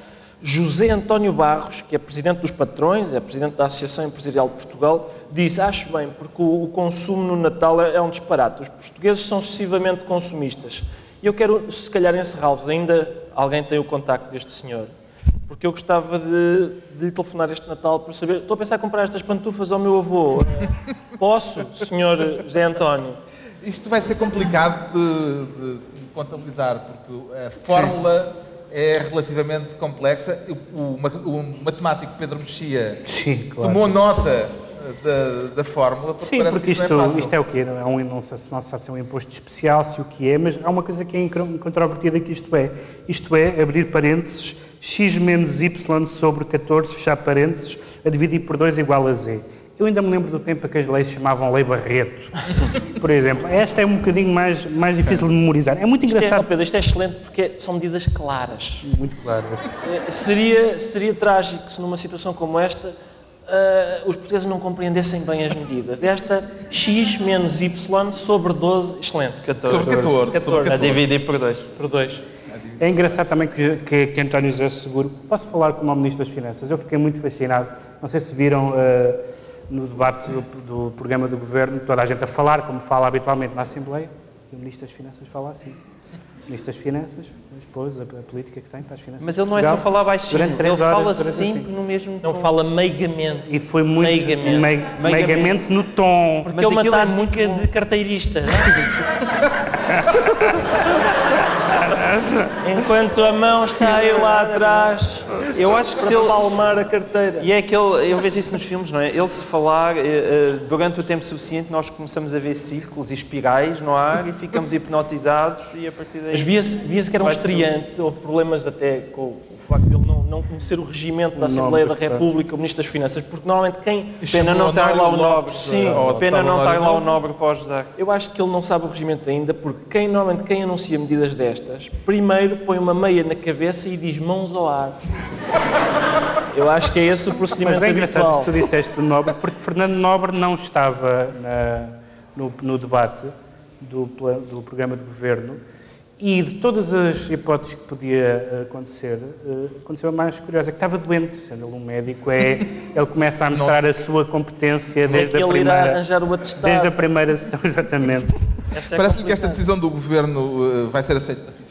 José António Barros, que é presidente dos patrões, é presidente da Associação Empresarial de Portugal, disse, acho bem, porque o, o consumo no Natal é, é um disparate. Os portugueses são excessivamente consumistas. E eu quero, se calhar em Serralves, ainda alguém tem o contacto deste senhor, porque eu gostava de, de lhe telefonar este Natal para saber, estou a pensar em comprar estas pantufas ao meu avô. Eh, Posso, senhor José António? Isto vai ser complicado de, de- de contabilizar, porque a fórmula é relativamente complexa. O, o o matemático Pedro Mexia Sim, claro. tomou nota da, da fórmula, porque Sim, porque que isto é isto é o quê? Não é um, não, sei, se- não se sabe se é um imposto especial, se o que é, mas há uma coisa que é incontrovertida que isto é. Isto é, abrir parênteses, x menos y sobre 14, fechar parênteses, a dividir por 2 igual a z. Eu ainda me lembro do tempo em que as leis se chamavam Lei Barreto, por exemplo. Esta é um bocadinho mais, mais difícil de memorizar. É muito Isto é, oh, engraçado. Pedro, isto é excelente porque são medidas claras. Muito claro. Eh, Seria, seria trágico se numa situação como esta eh, os portugueses não compreendessem bem as medidas. Esta x menos y sobre 12, excelente. 14. Sobre 14. sobre A 14. dividir por dois. Por 2. É engraçado também que, que, que António José Seguro, posso falar como o Ministro das Finanças, eu fiquei muito fascinado, não sei se viram eh, no debate do, do programa do Governo, toda a gente a falar, como fala habitualmente na Assembleia, e o Ministro das Finanças fala assim. O Ministro das Finanças, depois a, a política que tem para as finanças. Mas ele não é de só falar baixinho, ele horas, fala sempre assim. no mesmo Não tom. fala meigamente. E foi muito Meigamente. meig- Meigamente. meigamente no tom. Porque Mas é uma aquilo é tática muito bom. Enquanto a mão está aí lá atrás Eu acho que para se ele... palmar a carteira. E é aquele, eu vejo isso nos filmes, não é? Ele se falar, eh, eh, durante o tempo suficiente, nós começamos a ver círculos e espirais no ar e ficamos hipnotizados e a partir daí... Mas via-se via que era um estreante, houve problemas até com o facto de ele não, não conhecer o regimento da Assembleia da. República, o Ministro das Finanças, porque normalmente quem. Pena não estar lá o nobre. Sim, Pena não estar lá o nobre para ajudar. Eu acho que ele não sabe o regimento ainda, porque quem, normalmente quem anuncia medidas destas, primeiro põe uma meia na cabeça e diz mãos ao ar. Eu acho que é esse o procedimento Mas é engraçado habitual. que tu disseste do Nobre, porque Fernando Nobre não estava na- no, no debate do, do programa de governo e de todas as hipóteses que podia eh, acontecer, eh, aconteceu a mais curiosa, que estava doente, sendo ele um médico, é, ele começa a mostrar a sua competência É desde a ele irá primeira... arranjar o atestado. Desde a primeira sessão, exatamente. É Parece-lhe que esta decisão do Governo eh, vai ser aceita?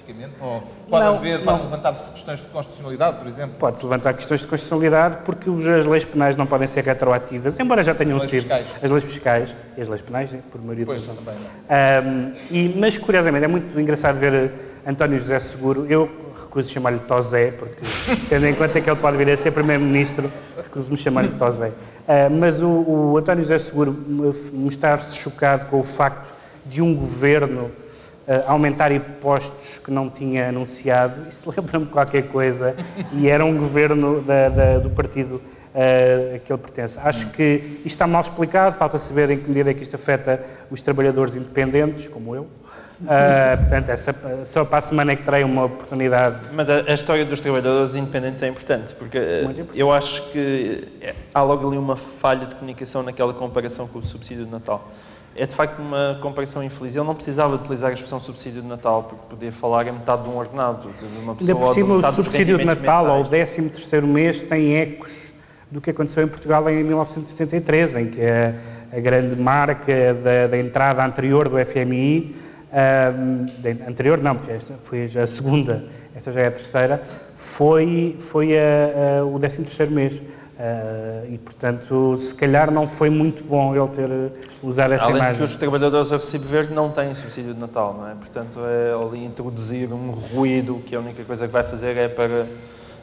Ou pode Não, haver, não. podem levantar-se questões de constitucionalidade, por exemplo? Pode-se levantar questões de constitucionalidade porque as leis penais não podem ser retroativas, embora já tenham As leis sido. fiscais. As leis fiscais e as leis penais, né, por maioria Pois, razão. também. Ahm, e, mas, curiosamente, é muito engraçado ver eh, António José Seguro. Eu recuso chamar-lhe Tosé, porque, tendo em conta que ele pode vir a ser Primeiro-Ministro, recuso-me chamar-lhe Tosé. Ah, mas o, o António José Seguro me- mostrar-se chocado com o facto de um governo aumentar impostos que não tinha anunciado, isso lembra-me qualquer coisa, e era um governo da- da- do partido ah, a que ele pertence. Acho que isto está mal explicado, falta saber em que medida é que isto afeta os trabalhadores independentes, como eu. Ah, portanto, essa, só para a semana é que terei uma oportunidade. Mas a, a história dos trabalhadores independentes é importante, porque eh, importante. eu acho que há logo ali uma falha de comunicação naquela comparação com o subsídio de Natal. É de facto uma comparação infeliz. Ele não precisava utilizar a expressão subsídio de Natal, porque podia falar em metade de um ordenado, de uma pessoa Ainda por ou de cima, o subsídio de Natal, ao mensais. 13º mês, tem ecos do que aconteceu em Portugal em 1973, em que a, a grande marca da, da entrada anterior do FMI, ahm, da- anterior não, porque esta foi a segunda, esta já é a terceira, foi, foi a- a- o 13º mês. Ah, e, portanto, se calhar não foi muito bom ele ter eh, usado essa Além imagem. que os trabalhadores a recibo verde não têm subsídio de Natal, não é? Portanto, é ali introduzir um ruído que a única coisa que vai fazer é para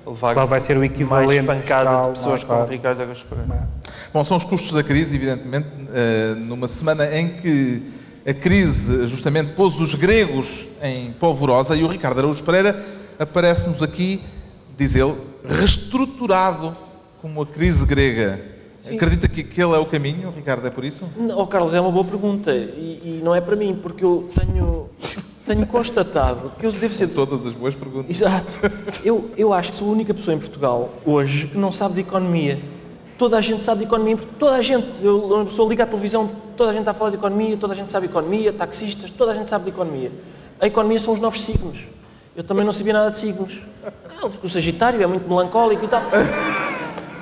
levar Qual vai ser o mais equivalente pancada fiscal, de pessoas como o claro. Ricardo Araújo Pereira. Bom, são os custos da crise, evidentemente, eh, numa semana em que a crise justamente pôs os gregos em polvorosa e o Ricardo Araújo Pereira aparece-nos aqui, diz ele, reestruturado como a crise grega. Acredita que aquele é o caminho, Ricardo, é por isso? Não, oh, Carlos, é uma boa pergunta e, e não é para mim, porque eu tenho, tenho constatado que eu devo ser. Todas as boas perguntas. Exato. Eu, eu acho que sou a única pessoa em Portugal hoje que não sabe de economia. Toda a gente sabe de economia, toda a gente. Eu, uma pessoa liga à televisão, toda a gente está a falar de economia, toda a gente sabe de economia, taxistas, toda a gente sabe de economia. A economia são os novos signos. Eu também não sabia nada de signos. Ah, o Sagitário é muito melancólico e tal.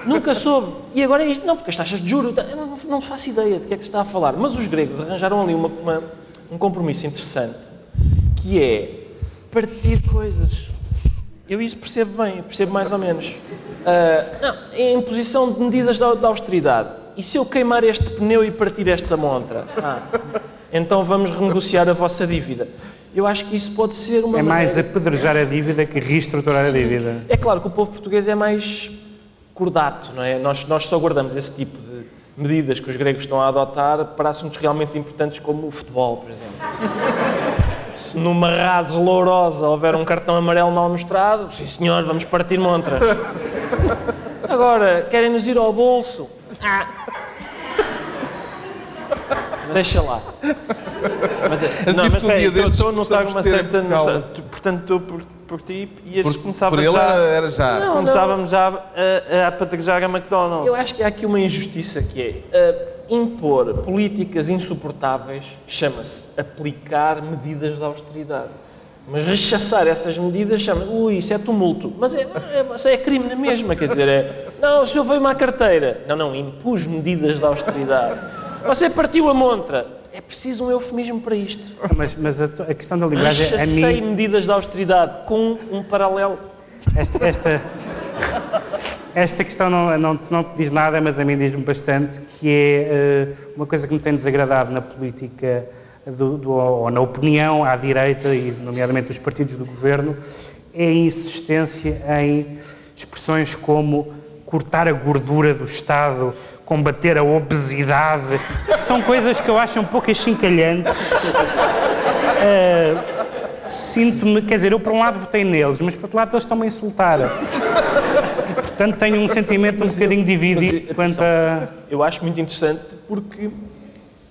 Nunca soube. E agora é isto. Não, porque as taxas de juros. Eu não, não faço ideia de que é que se está a falar. Mas os gregos arranjaram ali uma- uma- um compromisso interessante que é partir coisas. Eu isso percebo bem, percebo mais ou menos. Ah, não, a imposição de medidas da, da austeridade. E se eu queimar este pneu e partir esta montra? Ah, então vamos renegociar a vossa dívida. Eu acho que isso pode ser uma É mais maneira- apedrejar a dívida que reestruturar a Sim. dívida. É claro que o povo português é mais cordato, não é? Nós, nós só guardamos esse tipo de medidas que os gregos estão a adotar para assuntos realmente importantes como o futebol, por exemplo. Se numa rase lourosa houver um cartão amarelo mal mostrado, sim senhor, vamos partir montras. Agora, querem nos ir ao bolso? Ah. Deixa lá. Mas, não, mas um dia espera, destes estou a notar uma certa... Portanto, estou por, ti e Por, começava por ele já... era, era já. Não, Começávamos já a, a apedrejar a McDonald's. Eu acho que há aqui uma injustiça que é uh, impor políticas insuportáveis, chama-se aplicar medidas de austeridade. Mas rechaçar essas medidas chama ui, isso é tumulto. Mas é, é, é crime na mesma, quer dizer, é, não, o senhor veio-me à carteira. Não, não, impus medidas de austeridade. Você partiu a montra. É preciso um eufemismo para isto. Mas, mas a, a questão da linguagem, a Rechacei mim, medidas de austeridade com um paralelo. esta, esta, esta questão não, não, te- não te diz nada, mas a mim diz-me bastante, que é eh, uma coisa que me tem desagradado na política do, do- ou na opinião à direita, e nomeadamente dos partidos do governo, é a insistência em expressões como cortar a gordura do Estado, combater a obesidade, são coisas que eu acho um pouco achincalhantes. Eh, Sinto-me, quer dizer, eu por um lado votei neles, mas por outro lado eles estão-me a insultar. E, portanto, tenho um sentimento um bocadinho dividido mas, quanto a. Eu acho muito interessante porque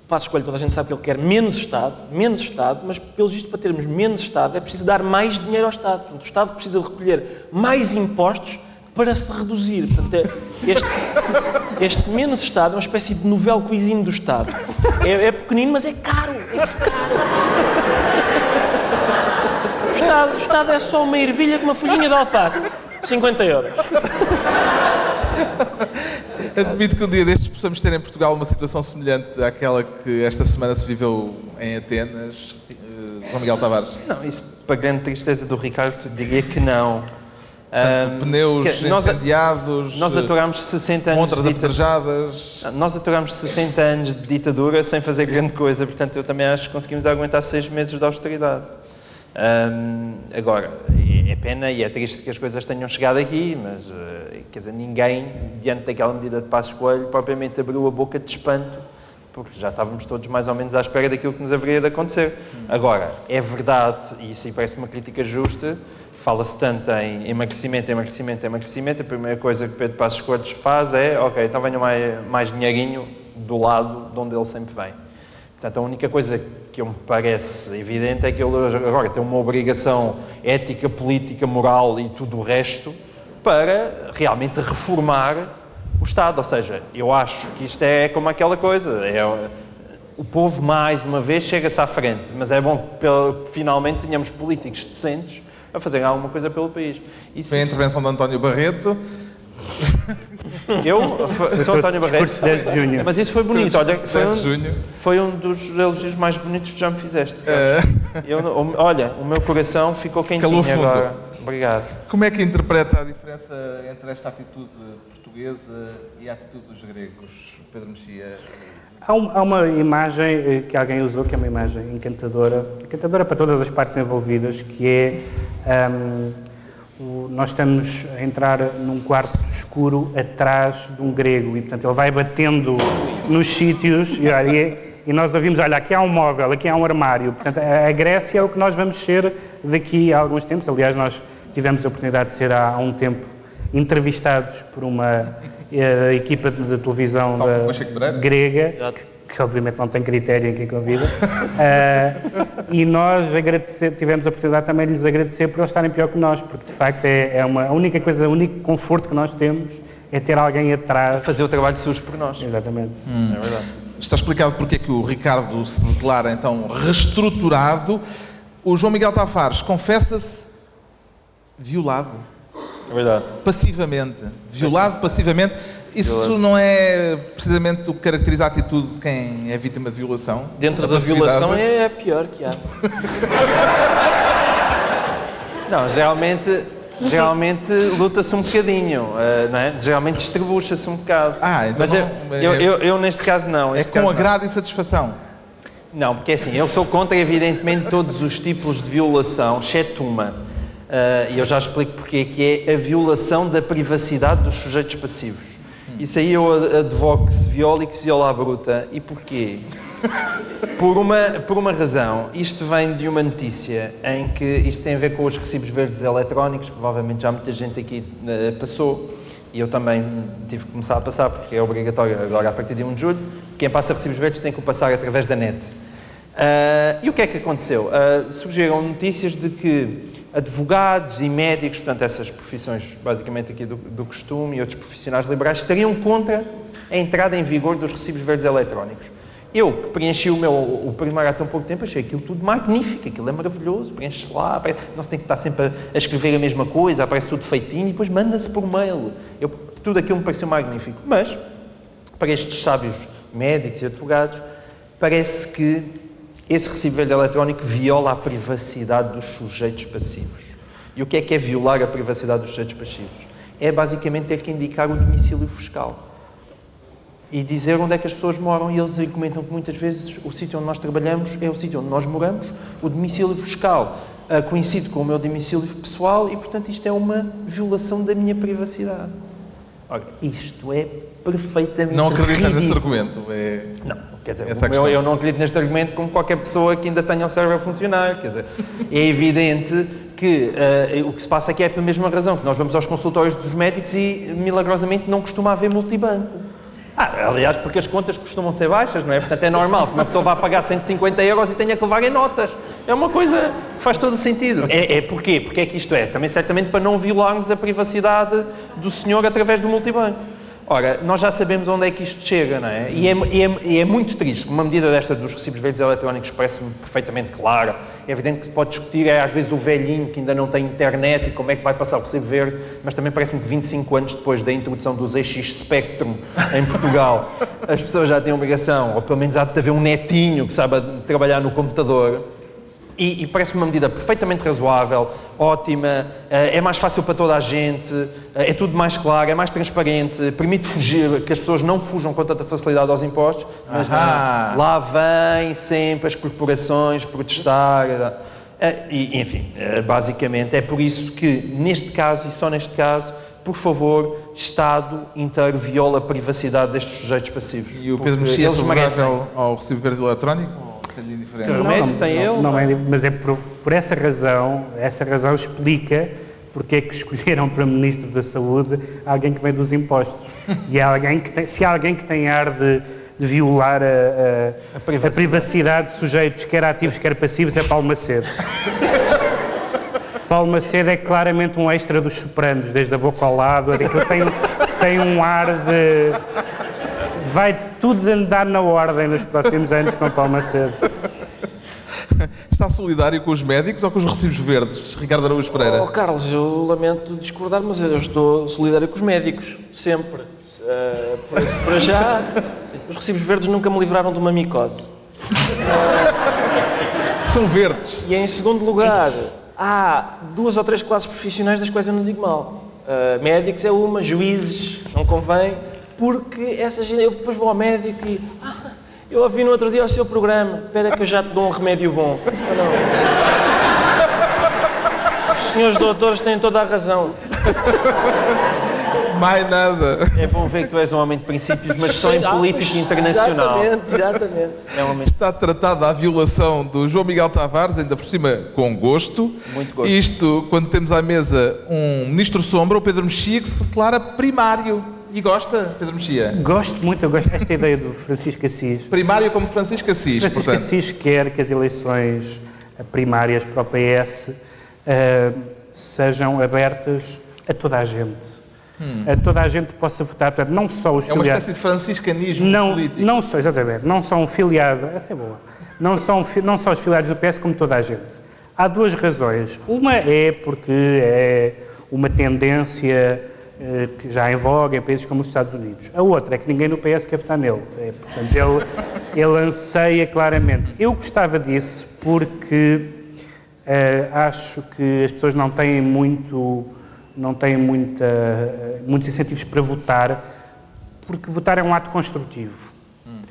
Passo Escolho, toda a gente sabe que ele quer menos Estado, menos Estado, mas pelo visto para termos menos Estado é preciso dar mais dinheiro ao Estado. Portanto, o Estado precisa recolher mais impostos para se reduzir. Portanto, é- este, este menos Estado é uma espécie de novel cuisine do Estado. É, é pequenino, mas é caro. É caro. O Estado, o Estado é só uma ervilha com uma folhinha de alface. 50 euros. Admito que um dia destes possamos ter em Portugal uma situação semelhante àquela que esta semana se viveu em Atenas. Eh, João Miguel Tavares. Não, isso para grande tristeza do Ricardo, diria que não. Ahm, Pneus nós, incendiados, nós eh, aturámos 60 anos montras de ditadura. apedrejadas. Nós aturámos 60 anos de ditadura sem fazer grande coisa, portanto eu também acho que conseguimos aguentar seis meses de austeridade. Ahm, agora, é é pena e é triste que as coisas tenham chegado aqui, mas eh, quer dizer, ninguém, diante daquela medida de Passos Coelho, propriamente abriu a boca de espanto, porque já estávamos todos mais ou menos à espera daquilo que nos haveria de acontecer. Agora, é verdade, e isso aí parece uma crítica justa, fala-se tanto em emagrecimento, emagrecimento, emagrecimento, a primeira coisa que Pedro Passos Coelho faz é, ok, então venha mais, mais dinheirinho do lado de onde ele sempre vem. Portanto, a única coisa que me parece evidente é que ele agora tem uma obrigação ética, política, moral e tudo o resto para realmente reformar o Estado. Ou seja, eu acho que isto é como aquela coisa, é, o povo mais uma vez chega-se à frente, mas é bom que finalmente tenhamos políticos decentes a fazerem alguma coisa pelo país. Isso, Foi a intervenção de António Barreto. eu sou António Barreto, Discurso de 10 de junho. mas isso foi bonito. Olha, foi 10 um. Foi um dos elogios mais bonitos que já me fizeste. Carlos. Eu olha, o meu coração ficou quentinho agora. Obrigado. Como é que interpreta a diferença entre esta atitude portuguesa e a atitude dos gregos, Pedro Mexia? Há, um- há uma imagem eh, que alguém usou, que é uma imagem encantadora, encantadora para todas as partes envolvidas, que é ahm, o- nós estamos a entrar num quarto escuro atrás de um grego e, portanto, ele vai batendo nos sítios e, e, e nós ouvimos, olha, aqui há um móvel, aqui há um armário. Portanto, a, a Grécia é o que nós vamos ser daqui a alguns tempos. Aliás, nós tivemos a oportunidade de ser há, há um tempo entrevistados por uma eh, equipa de, de televisão da- grega, que, que obviamente não tem critério em quem convida, Ah, e nós agradecer, tivemos a oportunidade também de lhes agradecer por eles estarem pior que nós, porque de facto é, é uma, a única coisa, o único conforto que nós temos é ter alguém atrás. Fazer o trabalho sujo por nós. Exatamente. É verdade. Está explicado porque é que o Ricardo se declara então reestruturado. O João Miguel Tavares confessa-se violado, verdade. passivamente. Violado passivamente. Isso não é precisamente o que caracteriza a atitude de quem é vítima de violação? Dentro da violação é a pior que há. Não, geralmente, geralmente luta-se um bocadinho, eh, não é? Geralmente distribuixa-se um bocado. Ah, então Mas eu, não- eu, eu- eu neste caso não. É com caso não. agrado e satisfação. Não, porque é assim, eu sou contra, evidentemente, todos os tipos de violação, exceto uma. Ah, E eu já explico porque, que é a violação da privacidade dos sujeitos passivos. Isso aí eu ad- advogo que se viola e que se viola à bruta. E porquê? Por uma, por uma razão. Isto vem de uma notícia em que isto tem a ver com os recibos verdes eletrónicos, provavelmente já muita gente aqui eh, passou. E eu também tive que começar a passar, porque é obrigatório agora a partir de 1 de julho. Quem passa recibos verdes tem que o passar através da net. Ah, e o que é que aconteceu? Ah, surgiram notícias de que advogados e médicos, portanto, essas profissões basicamente aqui do, do costume e outros profissionais liberais, estariam contra a entrada em vigor dos recibos verdes eletrónicos. Eu, que preenchi o meu o primeiro há tão pouco tempo, achei aquilo tudo magnífico, aquilo é maravilhoso, preenche lá, aparece- não se tem que estar sempre a, a escrever a mesma coisa, aparece tudo feitinho e depois manda-se por mail. Eu, tudo aquilo me pareceu magnífico. Mas, para estes sábios médicos e advogados, parece que esse recibo eletrónico viola a privacidade dos sujeitos passivos. E o que é que é violar a privacidade dos sujeitos passivos? É basicamente ter que indicar o domicílio fiscal e dizer onde é que as pessoas moram. E eles argumentam que muitas vezes o sítio onde nós trabalhamos é o sítio onde nós moramos, o domicílio fiscal ah, coincide com o meu domicílio pessoal e, portanto, isto é uma violação da minha privacidade. Ora, isto é perfeitamente Não acredita nesse ridículo. argumento. É... Não, quer dizer, é meu- eu não acredito neste argumento como qualquer pessoa que ainda tenha o cérebro a funcionar. Quer dizer, é evidente que eh, o que se passa aqui é pela mesma razão, que nós vamos aos consultórios dos médicos e milagrosamente não costuma haver multibanco. Ah, aliás, porque as contas costumam ser baixas, não é? Portanto, é normal que uma pessoa vá pagar 150 euros e tenha que levar em notas. É uma coisa que faz todo o sentido. É, é porquê? Porque é que isto é? Também certamente para não violarmos a privacidade do senhor através do multibanco. Ora, nós já sabemos onde é que isto chega, não é? E é, é, é muito triste. Uma medida desta dos recibos verdes eletrónicos parece-me perfeitamente clara. É evidente que se pode discutir, é às vezes o velhinho que ainda não tem internet e como é que vai passar o recibo verde, mas também parece-me que 25 anos depois da introdução dos EX Spectrum em Portugal, as pessoas já têm a obrigação, ou pelo menos há de haver um netinho que saiba trabalhar no computador e, e parece-me uma medida perfeitamente razoável, ótima, é mais fácil para toda a gente, é tudo mais claro, é mais transparente, permite fugir, que as pessoas não fujam com tanta facilidade aos impostos, mas lá vêm sempre as corporações protestar. E, enfim, basicamente é por isso que, neste caso, e só neste caso, por favor, Estado inteiro viola a privacidade destes sujeitos passivos. E o Pedro Mexia é favorável ao recibo verde eletrónico? Que remédio não, tem não, ele? Não é, mas é por, por, essa razão, essa razão explica porque é que escolheram para Ministro da Saúde alguém que vem dos impostos. e é alguém que tem, se há alguém que tem ar de, de violar a, a, a, privacidade. a, privacidade. de sujeitos, quer ativos, quer passivos, é Paulo Macedo. Paulo Macedo é claramente um extra dos Sopranos, desde a boca ao lado, é aquilo tem, tem um ar de vai tudo andar na ordem nos próximos anos com Paulo Macedo. Está solidário com os médicos ou com os recibos verdes, Ricardo Araújo Pereira? Oh, Carlos, eu lamento discordar, mas eu estou solidário com os médicos, sempre. Uh, por para já, os recibos verdes nunca me livraram de uma micose. Uh, São verdes. E em segundo lugar, há duas ou três classes profissionais das quais eu não digo mal. Uh, médicos é uma, juízes, não convém porque essa gente, eu depois vou ao médico e ah, eu ouvi no outro dia o seu programa, espera que eu já te dou um remédio bom. Os senhores doutores têm toda a razão. Mais nada. É bom ver que tu és um homem de princípios, mas só em política internacional. Exatamente, exatamente. É um homem... Está tratada a violação do João Miguel Tavares, ainda por cima com gosto. Muito gosto. Isto quando temos à mesa um ministro sombra, o Pedro Mexia, que se declara primário. E gosta, Pedro Mexia? Gosto muito, eu gosto desta ideia do Francisco Assis. Primário como Francisco Assis, Francisco portanto. Assis quer que as eleições primárias para o PS uh, sejam abertas a toda a gente. Hum. A toda a gente possa votar, portanto, não só os é filiados... É uma espécie de franciscanismo não, político. Não só, exatamente, não são filiados... Essa é boa. Não são, não só os filiados do PS como toda a gente. Há duas razões. Uma é porque é uma tendência eh, que já em voga em países como os Estados Unidos. A outra é que ninguém no PS quer votar nele. É, portanto, ele, ele anseia claramente. Eu gostava disso porque uh, acho que as pessoas não têm muito, não têm muita, muitos incentivos para votar, porque votar é um ato construtivo. Hum.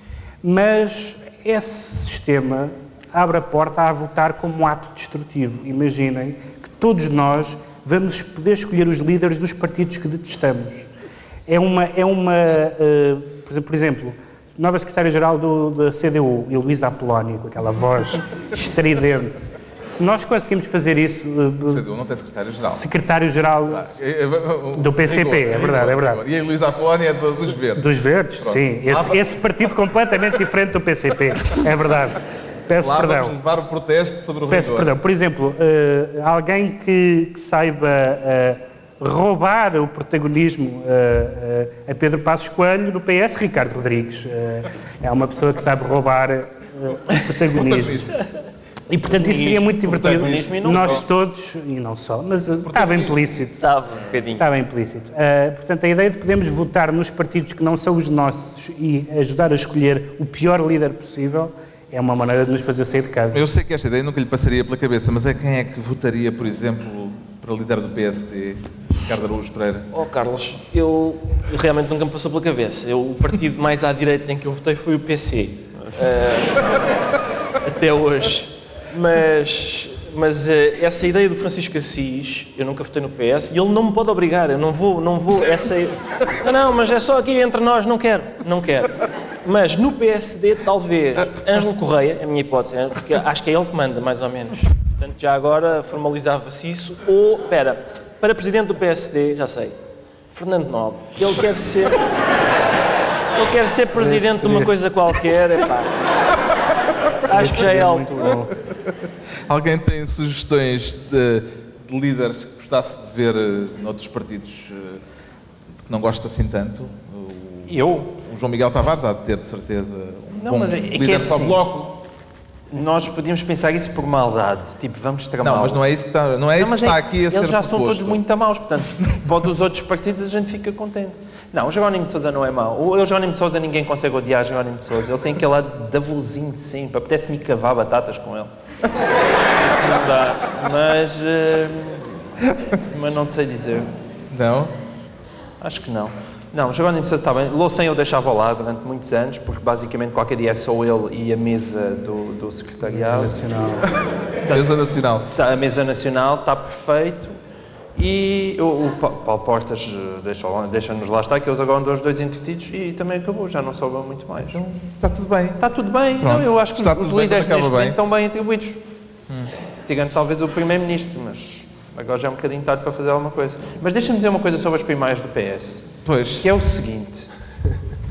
Mas esse sistema abre a porta a votar como um ato destrutivo. Imaginem que todos nós vamos poder escolher os líderes dos partidos que detestamos. É uma, é uma uh, por exemplo, nova secretária-geral da CDU, Luísa Apolónio, com aquela voz estridente. Se nós conseguimos fazer isso... Uh, CDU não tem secretário-geral. Secretário-geral ah, do PCP, é verdade, é verdade. E a Luísa Apolónio é dos Verdes. Dos Verdes, Pronto. sim. Esse, esse partido completamente diferente do PCP, é verdade. Peço Lá perdão. vamos levar o protesto sobre o Peço rigor. perdão. Por exemplo, uh, alguém que, que saiba uh, roubar o protagonismo uh, a Pedro Passos Coelho no PS, Ricardo Rodrigues. é uma pessoa que sabe roubar o protagonismo. E portanto isso seria muito divertido. Nós só. todos, e não só, mas estava implícito. Estava um bocadinho. Estava implícito. Uh, portanto, a ideia de podermos votar nos partidos que não são os nossos e ajudar a escolher o pior líder possível é uma maneira de nos fazer sair de casa. Eu sei que esta ideia nunca lhe passaria pela cabeça, mas é quem é que votaria, por exemplo, para líder do PSD, Ricardo Araújo Pereira? Oh, Carlos, eu realmente nunca me passou pela cabeça. Eu, o partido mais à direita em que eu votei foi o PC. Uh, eh, até hoje. Mas, mas uh, essa ideia do Francisco Assis, eu nunca votei no PS e ele não me pode obrigar. Eu não vou, não vou. Essa. Não, não, mas é só aqui entre nós. Não quero, não quero. Mas no PSD, talvez, Ângelo Correia, é a minha hipótese, é, porque acho que é ele que manda, mais ou menos. Portanto, já agora formalizava-se isso. Ou, espera, para presidente do PSD, já sei, Fernando Nobre, ele quer ser. Eu quero ser presidente de uma coisa qualquer, epá. Acho que já é a Muito altura. bom. Alguém tem sugestões de, de líderes que gostasse de ver eh, noutros partidos eh, que não gosta assim tanto? O, Eu? o João Miguel Tavares há de ter, de certeza, um Não, bom mas é- líder é o assim. Bloco. Nós podíamos pensar isso por maldade, tipo, vamos tramá-lo. Não, mas não é isso que está, não é isso mas que está é- aqui a ser Eles já são proposto. todos muito maus, portanto, para o dos outros partidos a gente fica contente. Não, o Jerónimo de Sousa não é mau. O Jerónimo de Sousa ninguém consegue odiar o Jerónimo de Sousa. Ele tem aquele lado de avulzinho sempre. Apetece-me cavar batatas com ele. Isso não dá. Mas. eh, mas não te sei dizer. Não? Acho que não. Não, o Jerónimo de Sousa está bem. Louçã eu deixava lá durante muitos anos, porque basicamente qualquer dia é só ele e a mesa do, do secretariado. Nacional. Mesa Nacional. Tá, a mesa nacional está perfeito e o, o Pa- Paulo Portas eh, deixa- deixa-nos lá estar, que eles agora andam os dois entretidos e também acabou, já não sobra muito mais. Está tudo bem. Está tudo bem, Pronto. não, eu acho que Está os, líderes neste bem. momento estão bem atribuídos. Tirando talvez o Primeiro-Ministro, mas agora já é um bocadinho tarde para fazer alguma coisa. Mas deixa-me dizer uma coisa sobre as primárias do PS, Pois. que é o seguinte.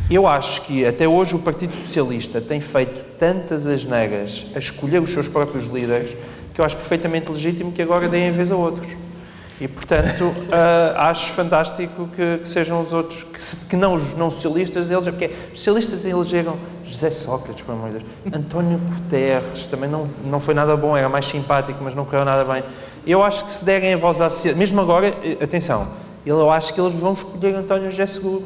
Eu acho que até hoje o Partido Socialista tem feito tantas asneiras a escolher os seus próprios líderes que eu acho perfeitamente legítimo que agora deem a vez a outros. E, portanto, ah, acho fantástico que, que sejam os outros, que, se- que não os não socialistas, eles, porque os socialistas elegeram José Sócrates, pelo amor de Deus, António Guterres, também não, não foi nada bom, era mais simpático, mas não correu nada bem. Eu acho que se derem a voz à sociedade, mesmo agora, eh, atenção, eu acho que eles vão escolher António José Seguro,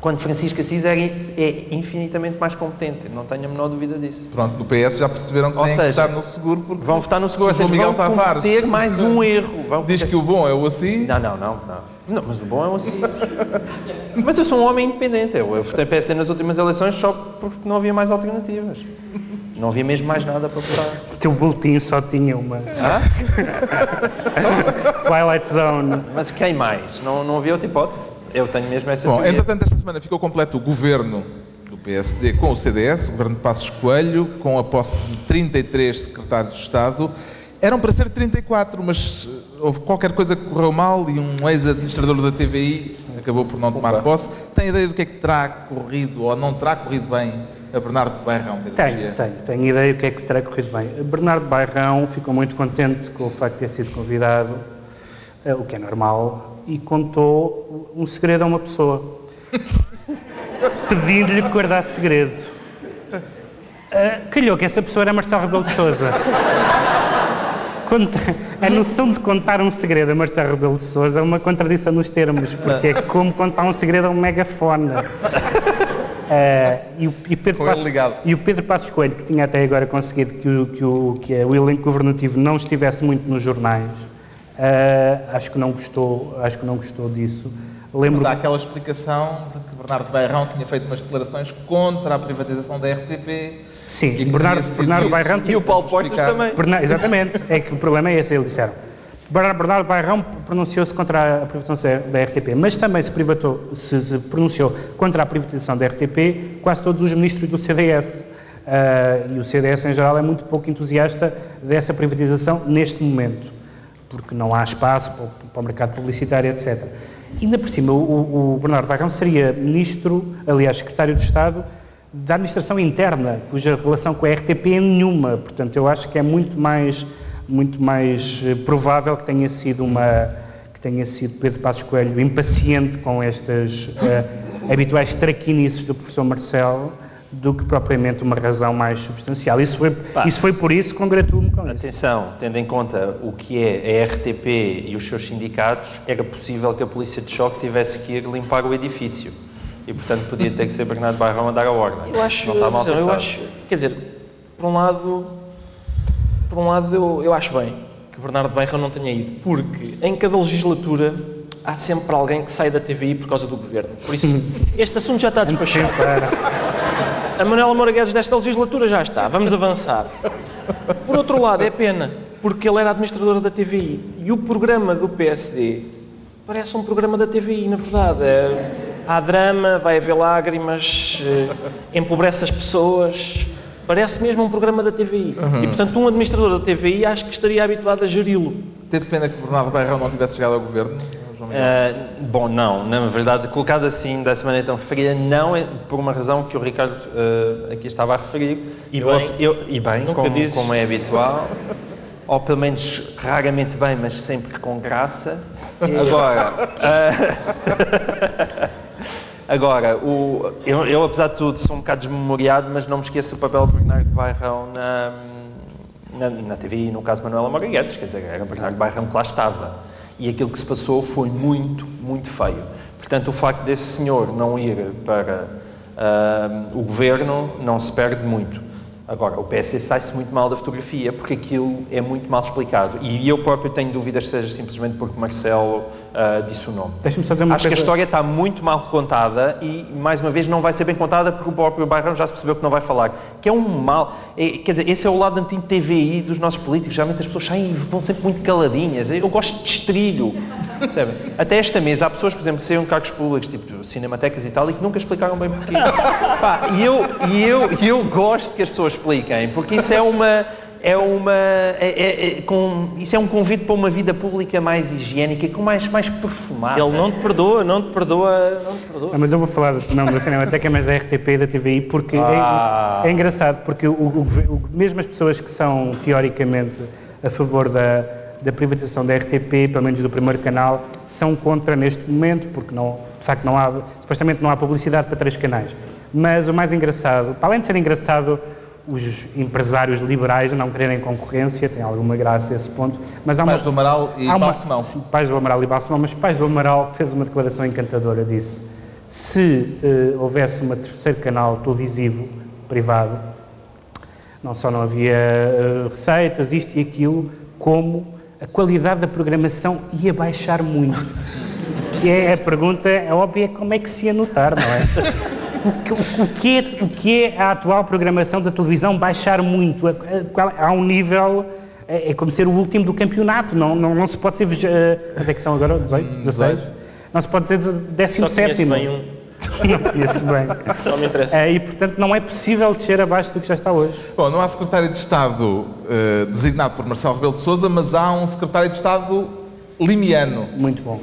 quando Francisco Assis é, é infinitamente mais competente, não tenho a menor dúvida disso. Pronto, no PS já perceberam que Ou têm que seja, votar no seguro porque Vão votar no seguro, ou se o seja, vão Tavares cometer mais um erro. Vão diz que o bom é o assim. Não, não, não, não. Não, mas o bom é o Assis. mas eu sou um homem independente. Eu, eu votei PSD nas últimas eleições só porque não havia mais alternativas. Não havia mesmo mais nada para votar. O teu boletim só tinha uma Twilight Zone. Mas quem mais? Não, não havia outra hipótese? Eu tenho mesmo essa Bom, teoria. entretanto, esta semana ficou completo o governo do PSD com o CDS, o governo de Passos Coelho, com a posse de 33 secretários de Estado. Eram para ser 34, mas eh, houve qualquer coisa que correu mal e um ex-administrador da TVI acabou por não tomar posse. Tem ideia do que é que terá corrido ou não terá corrido bem a Bernardo Bairrão? Tenho, tenho, tenho ideia do que é que terá corrido bem. Bernardo Bairrão ficou muito contente com o facto de ter sido convidado, eh, o que é normal, e contou um segredo a uma pessoa, pedindo-lhe que guardasse segredo. Eh, calhou que essa pessoa era Marcelo Rebelo de Sousa. Conta- a noção de contar um segredo a Marcelo Rebelo de Sousa é uma contradição nos termos, porque é como contar um segredo a um megafone. Eh, e, o, e Pedro Passos, e o Pedro Passos Coelho, que tinha até agora conseguido que o, que o, que o elenco governativo não estivesse muito nos jornais, eh, acho, que não gostou, acho que não gostou disso. Lembro Mas há aquela explicação de que Bernardo Bairrão tinha feito umas declarações contra a privatização da RTP. Sim, e Bernardo- Bernardo Bairrão E o Paulo Portas também. Berna- exatamente, é que o problema é esse, eles disseram. Bernardo Bairrão pronunciou-se contra a privatização da RTP, mas também se, privatou, se, se pronunciou contra a privatização da RTP quase todos os ministros do CDS. Ah, e o CDS, em geral, é muito pouco entusiasta dessa privatização neste momento, porque não há espaço para, o- para o mercado publicitário, etc. Ainda por cima, o, o Bernardo Bairrão seria ministro, aliás, secretário de Estado da administração interna, cuja relação com a RTP é nenhuma. Portanto, eu acho que é muito mais, muito mais eh, provável que tenha sido uma que tenha sido Pedro Passos Coelho impaciente com estas eh, habituais traquinices do professor Marcelo do que propriamente uma razão mais substancial. Isso foi, isso foi por isso, congratulo-me com isso. Atenção, tendo em conta o que é a RTP e os seus sindicatos, era possível que a polícia de choque tivesse que ir limpar o edifício. E, portanto, podia ter que ser Bernardo Bairrão a dar a ordem. Eu acho, Não está mal eu acho, quer dizer, por um lado, por um lado eu, eu acho bem que Bernardo Bairro não tenha ido, porque em cada legislatura há sempre alguém que sai da TVI por causa do governo. Por isso, este assunto já está despachado. A Manuela Moura Guedes desta legislatura já está, vamos avançar. Por outro lado, é pena, porque ele era administrador da TVI e o programa do PSD parece um programa da TVI, na verdade. Há drama, vai haver lágrimas, eh, empobrece as pessoas. Parece mesmo um programa da TVI. E, portanto, um administrador da TVI acho que estaria habituado a geri-lo. Teve pena que Bernardo Bairrão não tivesse chegado ao governo? Uh, bom, não. Na verdade, colocado assim, dessa maneira tão fria, não é por uma razão que o Ricardo uh, aqui estava a referir. E eu, bem. eu, e bem, como, dizes. como é habitual. ou pelo menos raramente bem, mas sempre com graça. Agora, uh, agora o, eu, eu, apesar de tudo, sou um bocado desmemoriado, mas não me esqueço do papel de Bernardo Bairrão na, na, na TV e no caso Manuela Marguetes, quer dizer, era Bernardo Bairrão que lá estava. E aquilo que se passou foi muito, muito feio. Portanto, o facto desse senhor não ir para uh, o governo não se perde muito. Agora, o PSD sai-se muito mal da fotografia porque aquilo é muito mal explicado. E eu próprio tenho dúvidas se seja simplesmente porque Marcelo uh, disse o nome. Deixa-me dizer uma Acho que a história está muito mal contada e, mais uma vez, não vai ser bem contada porque o próprio Bairrão já se percebeu que não vai falar. Que é um mal. É, quer dizer, esse é o lado anti-TVI dos nossos políticos. Geralmente as pessoas saem e vão sempre muito caladinhas. Eu gosto de estrilho. Percebe? Até esta mesa há pessoas, por exemplo, que saíram cargos públicos, tipo cinematecas e tal, e que nunca explicaram bem porquê. Pá, e eu, e eu, e eu gosto que as pessoas expliquem, porque isso é uma. É uma. É, é- é- com, isso é um convite para uma vida pública mais higiênica, com mais, mais perfumada. Ele não te perdoa, não te perdoa, não te perdoa. Não, mas eu vou falar não da Cinemateca, mas da RTP e da TVI, porque é- Ah. é, engraçado, porque o, o- o- mesmo as pessoas que são teoricamente a favor da, da privatização da RTP, pelo menos do primeiro canal, são contra neste momento, porque não, de facto não há, supostamente não há publicidade para três canais. Mas o mais engraçado, para além de ser engraçado os empresários liberais não quererem concorrência, tem alguma graça esse ponto, mas há uma, Pais do Amaral e uma- Balsemão. Sim, Pais do Amaral e Balsemão, mas Pais do Amaral fez uma declaração encantadora, disse se eh, houvesse um terceiro canal televisivo privado, não só não havia eh, receitas, isto e aquilo, como a qualidade da programação ia baixar muito. Que é a pergunta, é óbvia, como é que se ia notar, não é? O que, o, o que é, o que é a atual programação da televisão baixar muito? A- a- Há um nível, é, é como ser o último do campeonato, não, não, não se pode ser, eh, quanto é que são agora? 18, 16? 18. Não se pode ser Só 17 conheço bem um, Não conheço bem. não me interessa. Eh, e, portanto, não é possível descer abaixo do que já está hoje. Bom, não há secretário de Estado eh, designado por Marcelo Rebelo de Sousa, mas há um secretário de Estado limiano, Muito bom.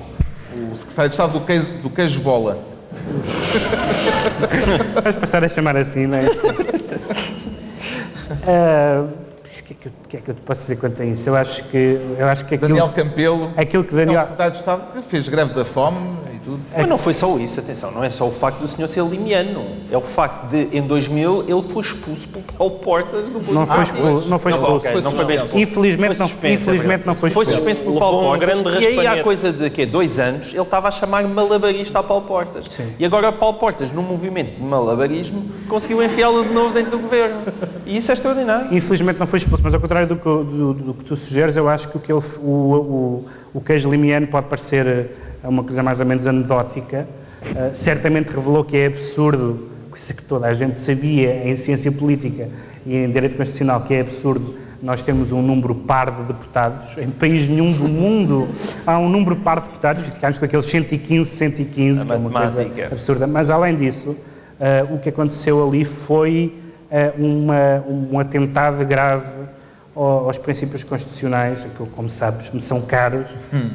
o secretário de Estado do queijo, do queijo bola. Vamos passar a chamar assim, não é? Ah, o que, é que, eu- o que é que eu te posso dizer quanto a isso? Eu acho que, eu acho que aquilo, Daniel Campelo, aquilo que é um Daniel... secretário de Estado que fez greve da fome tudo. Mas não foi só isso, atenção, não é só o facto do senhor ser limiano, é o facto de, em 2000, ele foi expulso Paulo Portas do Não foi Ah, expulso. Não foi Não, expulso. não foi bem expulso. Infelizmente, Foi não, suspenso, é infelizmente não foi Foi expulso. suspenso por Levou Paulo um Portas. grande e aí, há coisa de quê? Dois anos, ele estava a chamar malabarista a Paulo Portas. Sim. E agora Paulo Portas, num movimento de malabarismo, conseguiu enfiá-lo de novo dentro do governo. E isso é extraordinário. Infelizmente não foi expulso, mas ao contrário do que, do, do que tu sugeres, eu acho que o, que ele, o, o, o queijo limiano pode parecer eh, uma coisa mais ou menos anedótica. Eh, certamente revelou que é absurdo, coisa que toda a gente sabia em ciência política e em direito constitucional, que é absurdo nós temos um número par de deputados. Em país nenhum do mundo há um número par de deputados, ficamos com aqueles 115, 115, que é uma coisa absurda. Mas além disso, eh, o que aconteceu ali foi eh, uma, um atentado grave aos princípios constitucionais, que, como sabes, me são caros,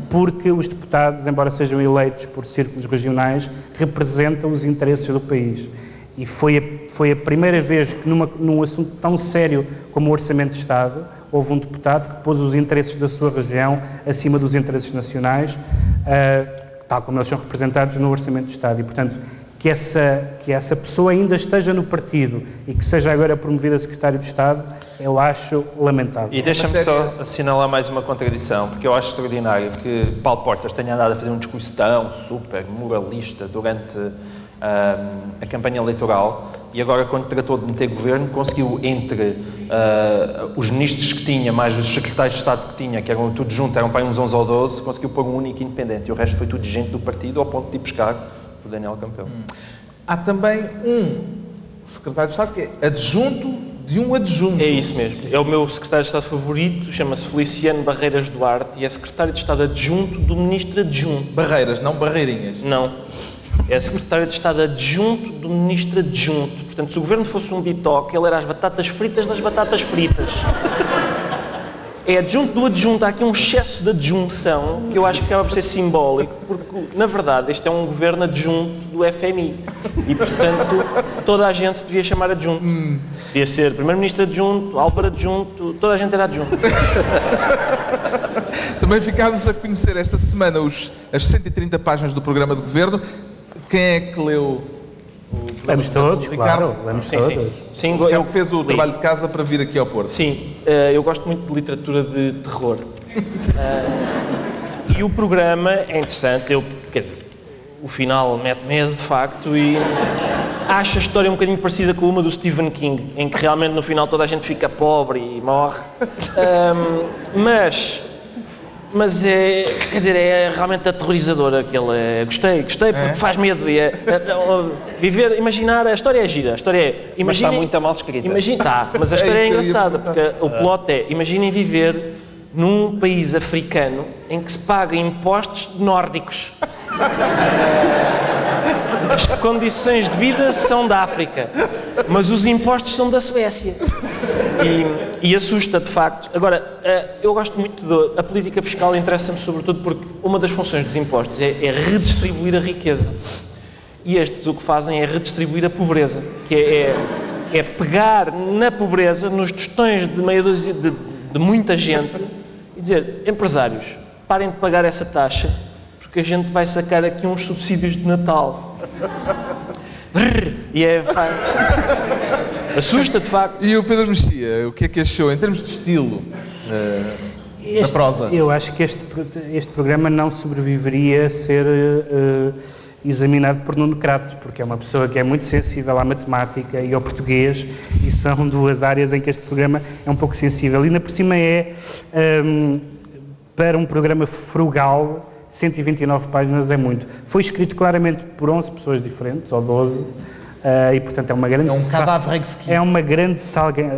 porque os deputados, embora sejam eleitos por círculos regionais, representam os interesses do país. E foi a, foi a primeira vez que, numa, num assunto tão sério como o Orçamento de Estado, houve um deputado que pôs os interesses da sua região acima dos interesses nacionais, ah, tal como eles são representados no Orçamento de Estado. E, portanto, que essa, que essa pessoa ainda esteja no partido e que seja agora promovida a secretário de Estado, eu acho lamentável. E deixa-me só assinalar mais uma contradição, porque eu acho extraordinário que Paulo Portas tenha andado a fazer um discurso tão super moralista durante ahm, a campanha eleitoral e agora, quando tratou de meter governo, conseguiu, entre ah, os ministros que tinha, mais os secretários de Estado que tinha, que eram tudo juntos, eram para uns 11 ou 12, conseguiu pôr um único independente e o resto foi tudo gente do partido ao ponto de ir pescar o Daniel Campelo. Há também um secretário de Estado que é adjunto de um adjunto. É isso mesmo. É o meu secretário de Estado favorito, chama-se Feliciano Barreiras Duarte e é secretário de Estado adjunto do ministro adjunto. Barreiras, não barreirinhas. Não. É secretário de Estado adjunto do ministro adjunto. Portanto, se o governo fosse um bitoque, ele era as batatas fritas das batatas fritas. É adjunto do adjunto. Há aqui um excesso de adjunção que eu acho que acaba por ser simbólico, porque, na verdade, este é um governo adjunto do FMI. E, portanto, toda a gente se devia chamar adjunto. Hum. Devia ser Primeiro-Ministro adjunto, Álvaro adjunto, toda a gente era adjunto. Também ficámos a conhecer esta semana os, as 130 páginas do programa de governo. Quem é que leu Lemos todos, claro, lemos sim, todos. Sim, sim. eu fez o li. trabalho de casa para vir aqui ao Porto. Sim, uh, eu gosto muito de literatura de terror. Uh, e o programa é interessante, eu, quer dizer, o final mete medo, de facto, e acho a história um bocadinho parecida com uma do Stephen King, em que realmente no final toda a gente fica pobre e morre. Um, mas mas é, quer dizer, é realmente aterrorizador aquele. É, gostei, gostei porque é? faz medo. E é, é, é viver, imaginar, a história é gira. A história é. Imaginem, mas está muito mal escrita. Imagina, tá, mas a história é, engraçada porque o plot é: imaginem viver num país africano em que se paga impostos nórdicos. As condições de vida são da África, mas os impostos são da Suécia. E, e assusta, de facto. Agora, eh, eu gosto muito da política fiscal, interessa-me sobretudo porque uma das funções dos impostos é, é, redistribuir a riqueza. E estes o que fazem é redistribuir a pobreza, que é, é, é pegar na pobreza, nos tostões de meia dúzia de, de muita gente e dizer, empresários, parem de pagar essa taxa porque a gente vai sacar aqui uns subsídios de Natal. e é. Assusta, de facto. E o Pedro Mexia, o que é que achou em termos de estilo? Uh, este, prosa? Eu acho que este, este programa não sobreviveria a ser uh, examinado por Nuno Crato, porque é uma pessoa que é muito sensível à matemática e ao português, e são duas áreas em que este programa é um pouco sensível. E ainda por cima é, um, para um programa frugal, 129 páginas é muito. Foi escrito claramente por 11 pessoas diferentes, ou 12, uh, e portanto é uma grande... É um cadáver É uma grande salga...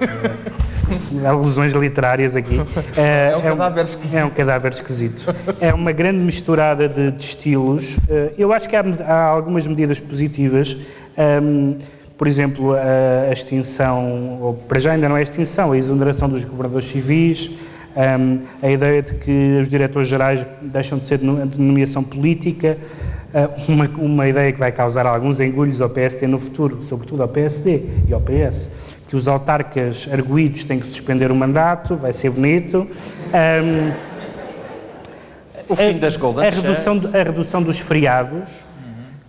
alusões literárias aqui. Uh, é um cadáver é um, esquisito. É um cadáver esquisito. É uma grande misturada de, de estilos. Uh, eu acho que há, há, algumas medidas positivas. Um, ehm, por exemplo, a, a extinção, ou para já ainda não é extinção, a exoneração dos governadores civis, um, a ideia de que os diretores gerais deixam de ser de nomeação política, uh, uma, uma, ideia que vai causar alguns engulhos ao PSD no futuro, sobretudo ao PSD e ao PS, que os autarcas arguídos têm que suspender o mandato, vai ser bonito. Um, o fim a, das Golden a redução, a redução dos feriados,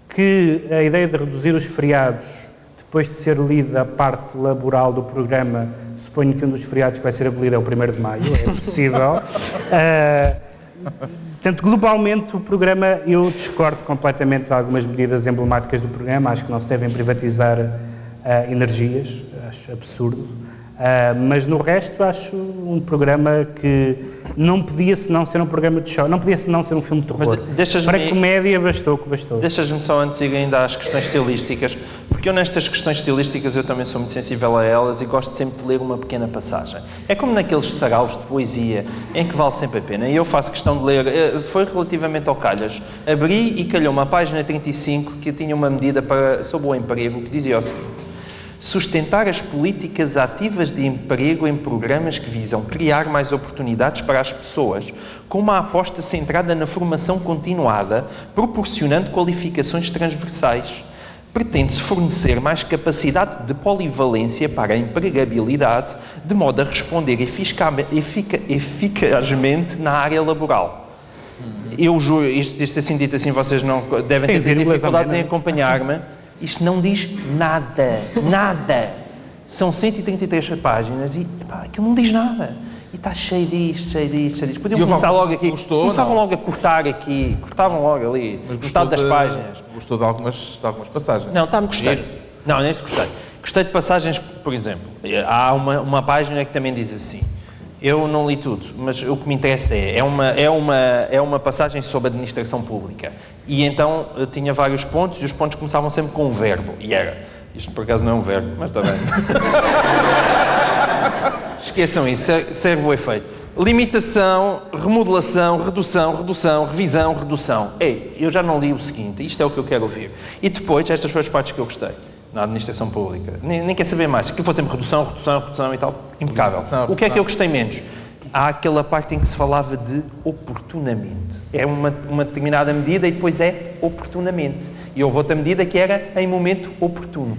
que a ideia de reduzir os feriados, depois de ser lida a parte laboral do programa, Suponho que um dos feriados que vai ser abolido é o 1 de maio, é possível. uh, portanto, globalmente, o programa, eu discordo completamente de algumas medidas emblemáticas do programa. Acho que não se devem privatizar uh, energias, acho absurdo. Uh, mas no resto acho um programa que não podia senão ser um programa de show, não podia senão ser um filme de terror. Para comédia bastou que bastou. Deixas-me só antes ir ainda às questões estilísticas, porque eu nestas questões estilísticas eu também sou muito sensível a elas e gosto sempre de ler uma pequena passagem. É como naqueles saraus de poesia em que vale sempre a pena. E eu faço questão de ler, eh, foi relativamente ao Calhas. Abri e calhou uma página 35 que tinha uma medida para, sobre o emprego que dizia o seguinte sustentar as políticas ativas de emprego em programas que visam criar mais oportunidades para as pessoas, com uma aposta centrada na formação continuada, proporcionando qualificações transversais. Pretende-se fornecer mais capacidade de polivalência para a empregabilidade, de modo a responder eficazmente na área laboral. Eu juro, isto, isto assim dito assim, vocês não devem ter dificuldades em acompanhar-me. Isto não diz nada, nada. São 133 páginas e pá, aquilo não diz nada. E está cheio disto, cheio disto, cheio disto. Podiam começar logo aqui. Gostou, começavam não? logo a cortar aqui, cortavam logo ali, Mas gostado das páginas. Gostou de algumas, de algumas passagens? Não, está-me gostei. Não, nem se gostei. Gostei de passagens, por exemplo, há uma, uma página que também diz assim. Eu não li tudo, mas o que me interessa é, é uma, é uma, é uma passagem sobre administração pública. E então eh, tinha vários pontos e os pontos começavam sempre com um verbo. E era, isto por acaso não é um verbo, mas está bem. Esqueçam isso, serve o efeito. Limitação, remodelação, redução, redução, revisão, redução. Ei, eu já não li o seguinte, isto é o que eu quero ouvir. E depois, estas foram as partes que eu gostei na administração pública. Nem, nem quer saber mais. Que fosse sempre redução, redução, redução e tal. Impecável. Redução, o que é que eu gostei menos? há aquela parte em que se falava de oportunamente. É uma, uma determinada medida e depois é oportunamente. E houve outra medida que era em momento oportuno.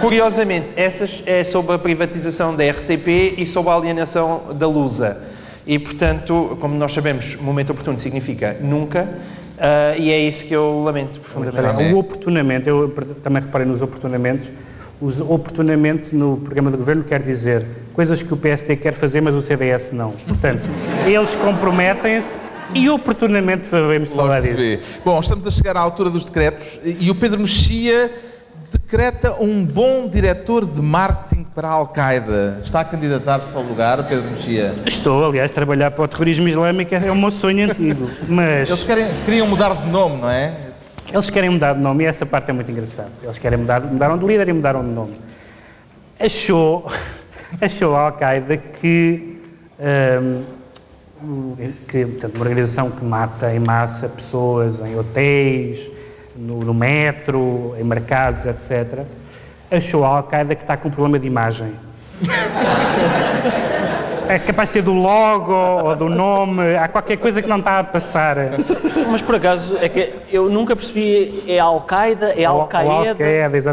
Curiosamente, essas é sobre a privatização da RTP e sobre a alienação da Lusa. E, portanto, como nós sabemos, momento oportuno significa nunca, uh, e é isso que eu lamento profundamente. O oportunamente, eu também reparei nos oportunamentos, os oportunamente no programa do governo quer dizer coisas que o PSD quer fazer, mas o CDS não. Portanto, eles comprometem-se e oportunamente devemos falar disso. Bom, estamos a chegar à altura dos decretos e o Pedro Mexia decreta um bom diretor de marketing para a Al-Qaeda. Está a candidatar-se para o lugar, Pedro Mexia? Estou, aliás, trabalhar para o terrorismo islâmico é o meu sonho antigo, mas... Eles querem, queriam mudar de nome, não é? Eles querem mudar de nome e essa parte é muito engraçada. Eles querem mudar, mudaram de líder e mudaram de nome. Achou, achou a Al-Qaeda que, um, que portanto, uma organização que mata em massa pessoas em hotéis, no, no metro, em mercados, etc., achou a Al-Qaeda que está com um problema de imagem. É capaz de ser do logo ou do nome, há qualquer coisa que não está a passar. Mas por acaso, é que eu nunca percebi, é Al-Qaeda, é Al-Qaeda.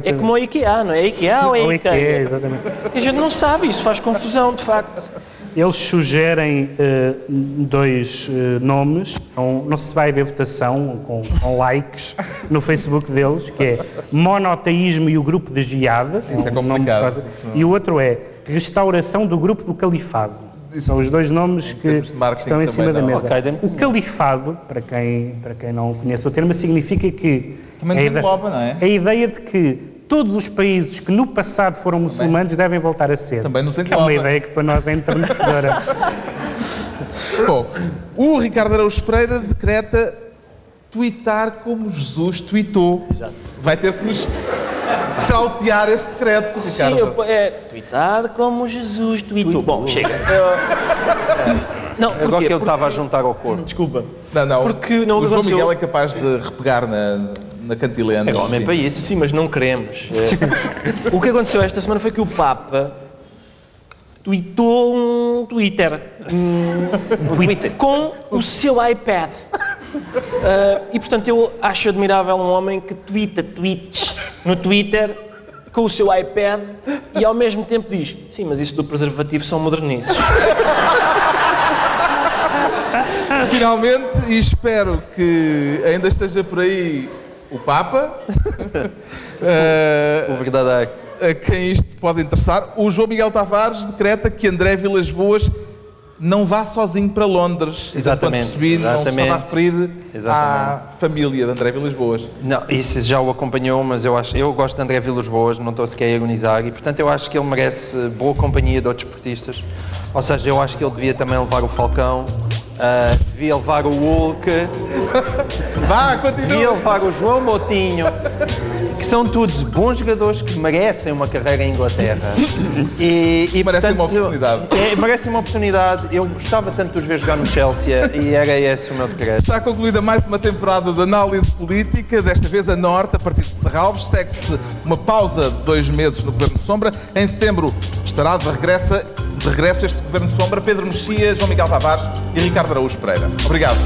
É como a IKEA, não é? É IKEA ou é IKEA? IKEA exatamente. E a gente não sabe, isso faz confusão, de facto. Eles sugerem uh, dois uh, nomes, não, não se vai haver votação com, com, likes no Facebook deles, que é Monoteísmo e o Grupo de Jihad, Isso é, um complicado. e o outro é Restauração do Grupo do Califado. São os dois nomes que estão em cima da mesa. O califado, para quem, para quem não conhece o termo, significa que. Também a, ideia, não é? a ideia de que todos os países que no passado foram muçulmanos devem voltar a ser. Também nos. Que é uma ideia que para nós é enternecedora. Bom, o Ricardo Araújo Pereira decreta tweetar como Jesus tweetou. Exato. Vai ter que nos trautear esse decreto, Sim, Ricardo. Eu, é, tweetar como Jesus tweetou. Bom, chega. Eu, não, Agora que ele estava a juntar ao corpo. Desculpa. Não, não. Porque não o João Miguel é capaz de repegar na, na cantilena. É homem para isso. Sim, mas não queremos. É. o que aconteceu esta semana foi que o Papa tweetou um Twitter, um tweet com o seu iPad. Uh, e portanto eu acho admirável um homem que tweeta tweets no Twitter com o seu iPad e ao mesmo tempo diz: Sim, mas isso do preservativo são modernices. Finalmente, e espero que ainda esteja por aí o Papa. uh, o verdadeiro. A quem isto pode interessar. O João Miguel Tavares decreta que André Vilas Boas não vá sozinho para Londres. Exatamente. Percebi, exatamente. não se a referir exatamente. à família de André Vilas Boas. Não, isso já o acompanhou, mas eu, acho, eu gosto de André Vilas Boas, não estou sequer a ironizar, e portanto eu acho que ele merece boa companhia de outros esportistas. Ou seja, eu acho que ele devia também levar o Falcão, Uh, devia levar o Hulk. Vá, continua. Devia levar o João Moutinho. Que são todos bons jogadores que merecem uma carreira em Inglaterra. E, e merecem portanto, uma oportunidade. É, merecem uma oportunidade. Eu gostava tanto de os ver jogar no Chelsea e era esse o meu decreto. Está concluída mais uma temporada de análise política, desta vez a Norte, a partir de Serralves. Segue-se uma pausa de dois meses no Governo Sombra. Em setembro estará de regresso, de regresso este Governo Sombra Pedro Mexia, João Miguel Tavares e Ricardo Araújo Pereira. Obrigado.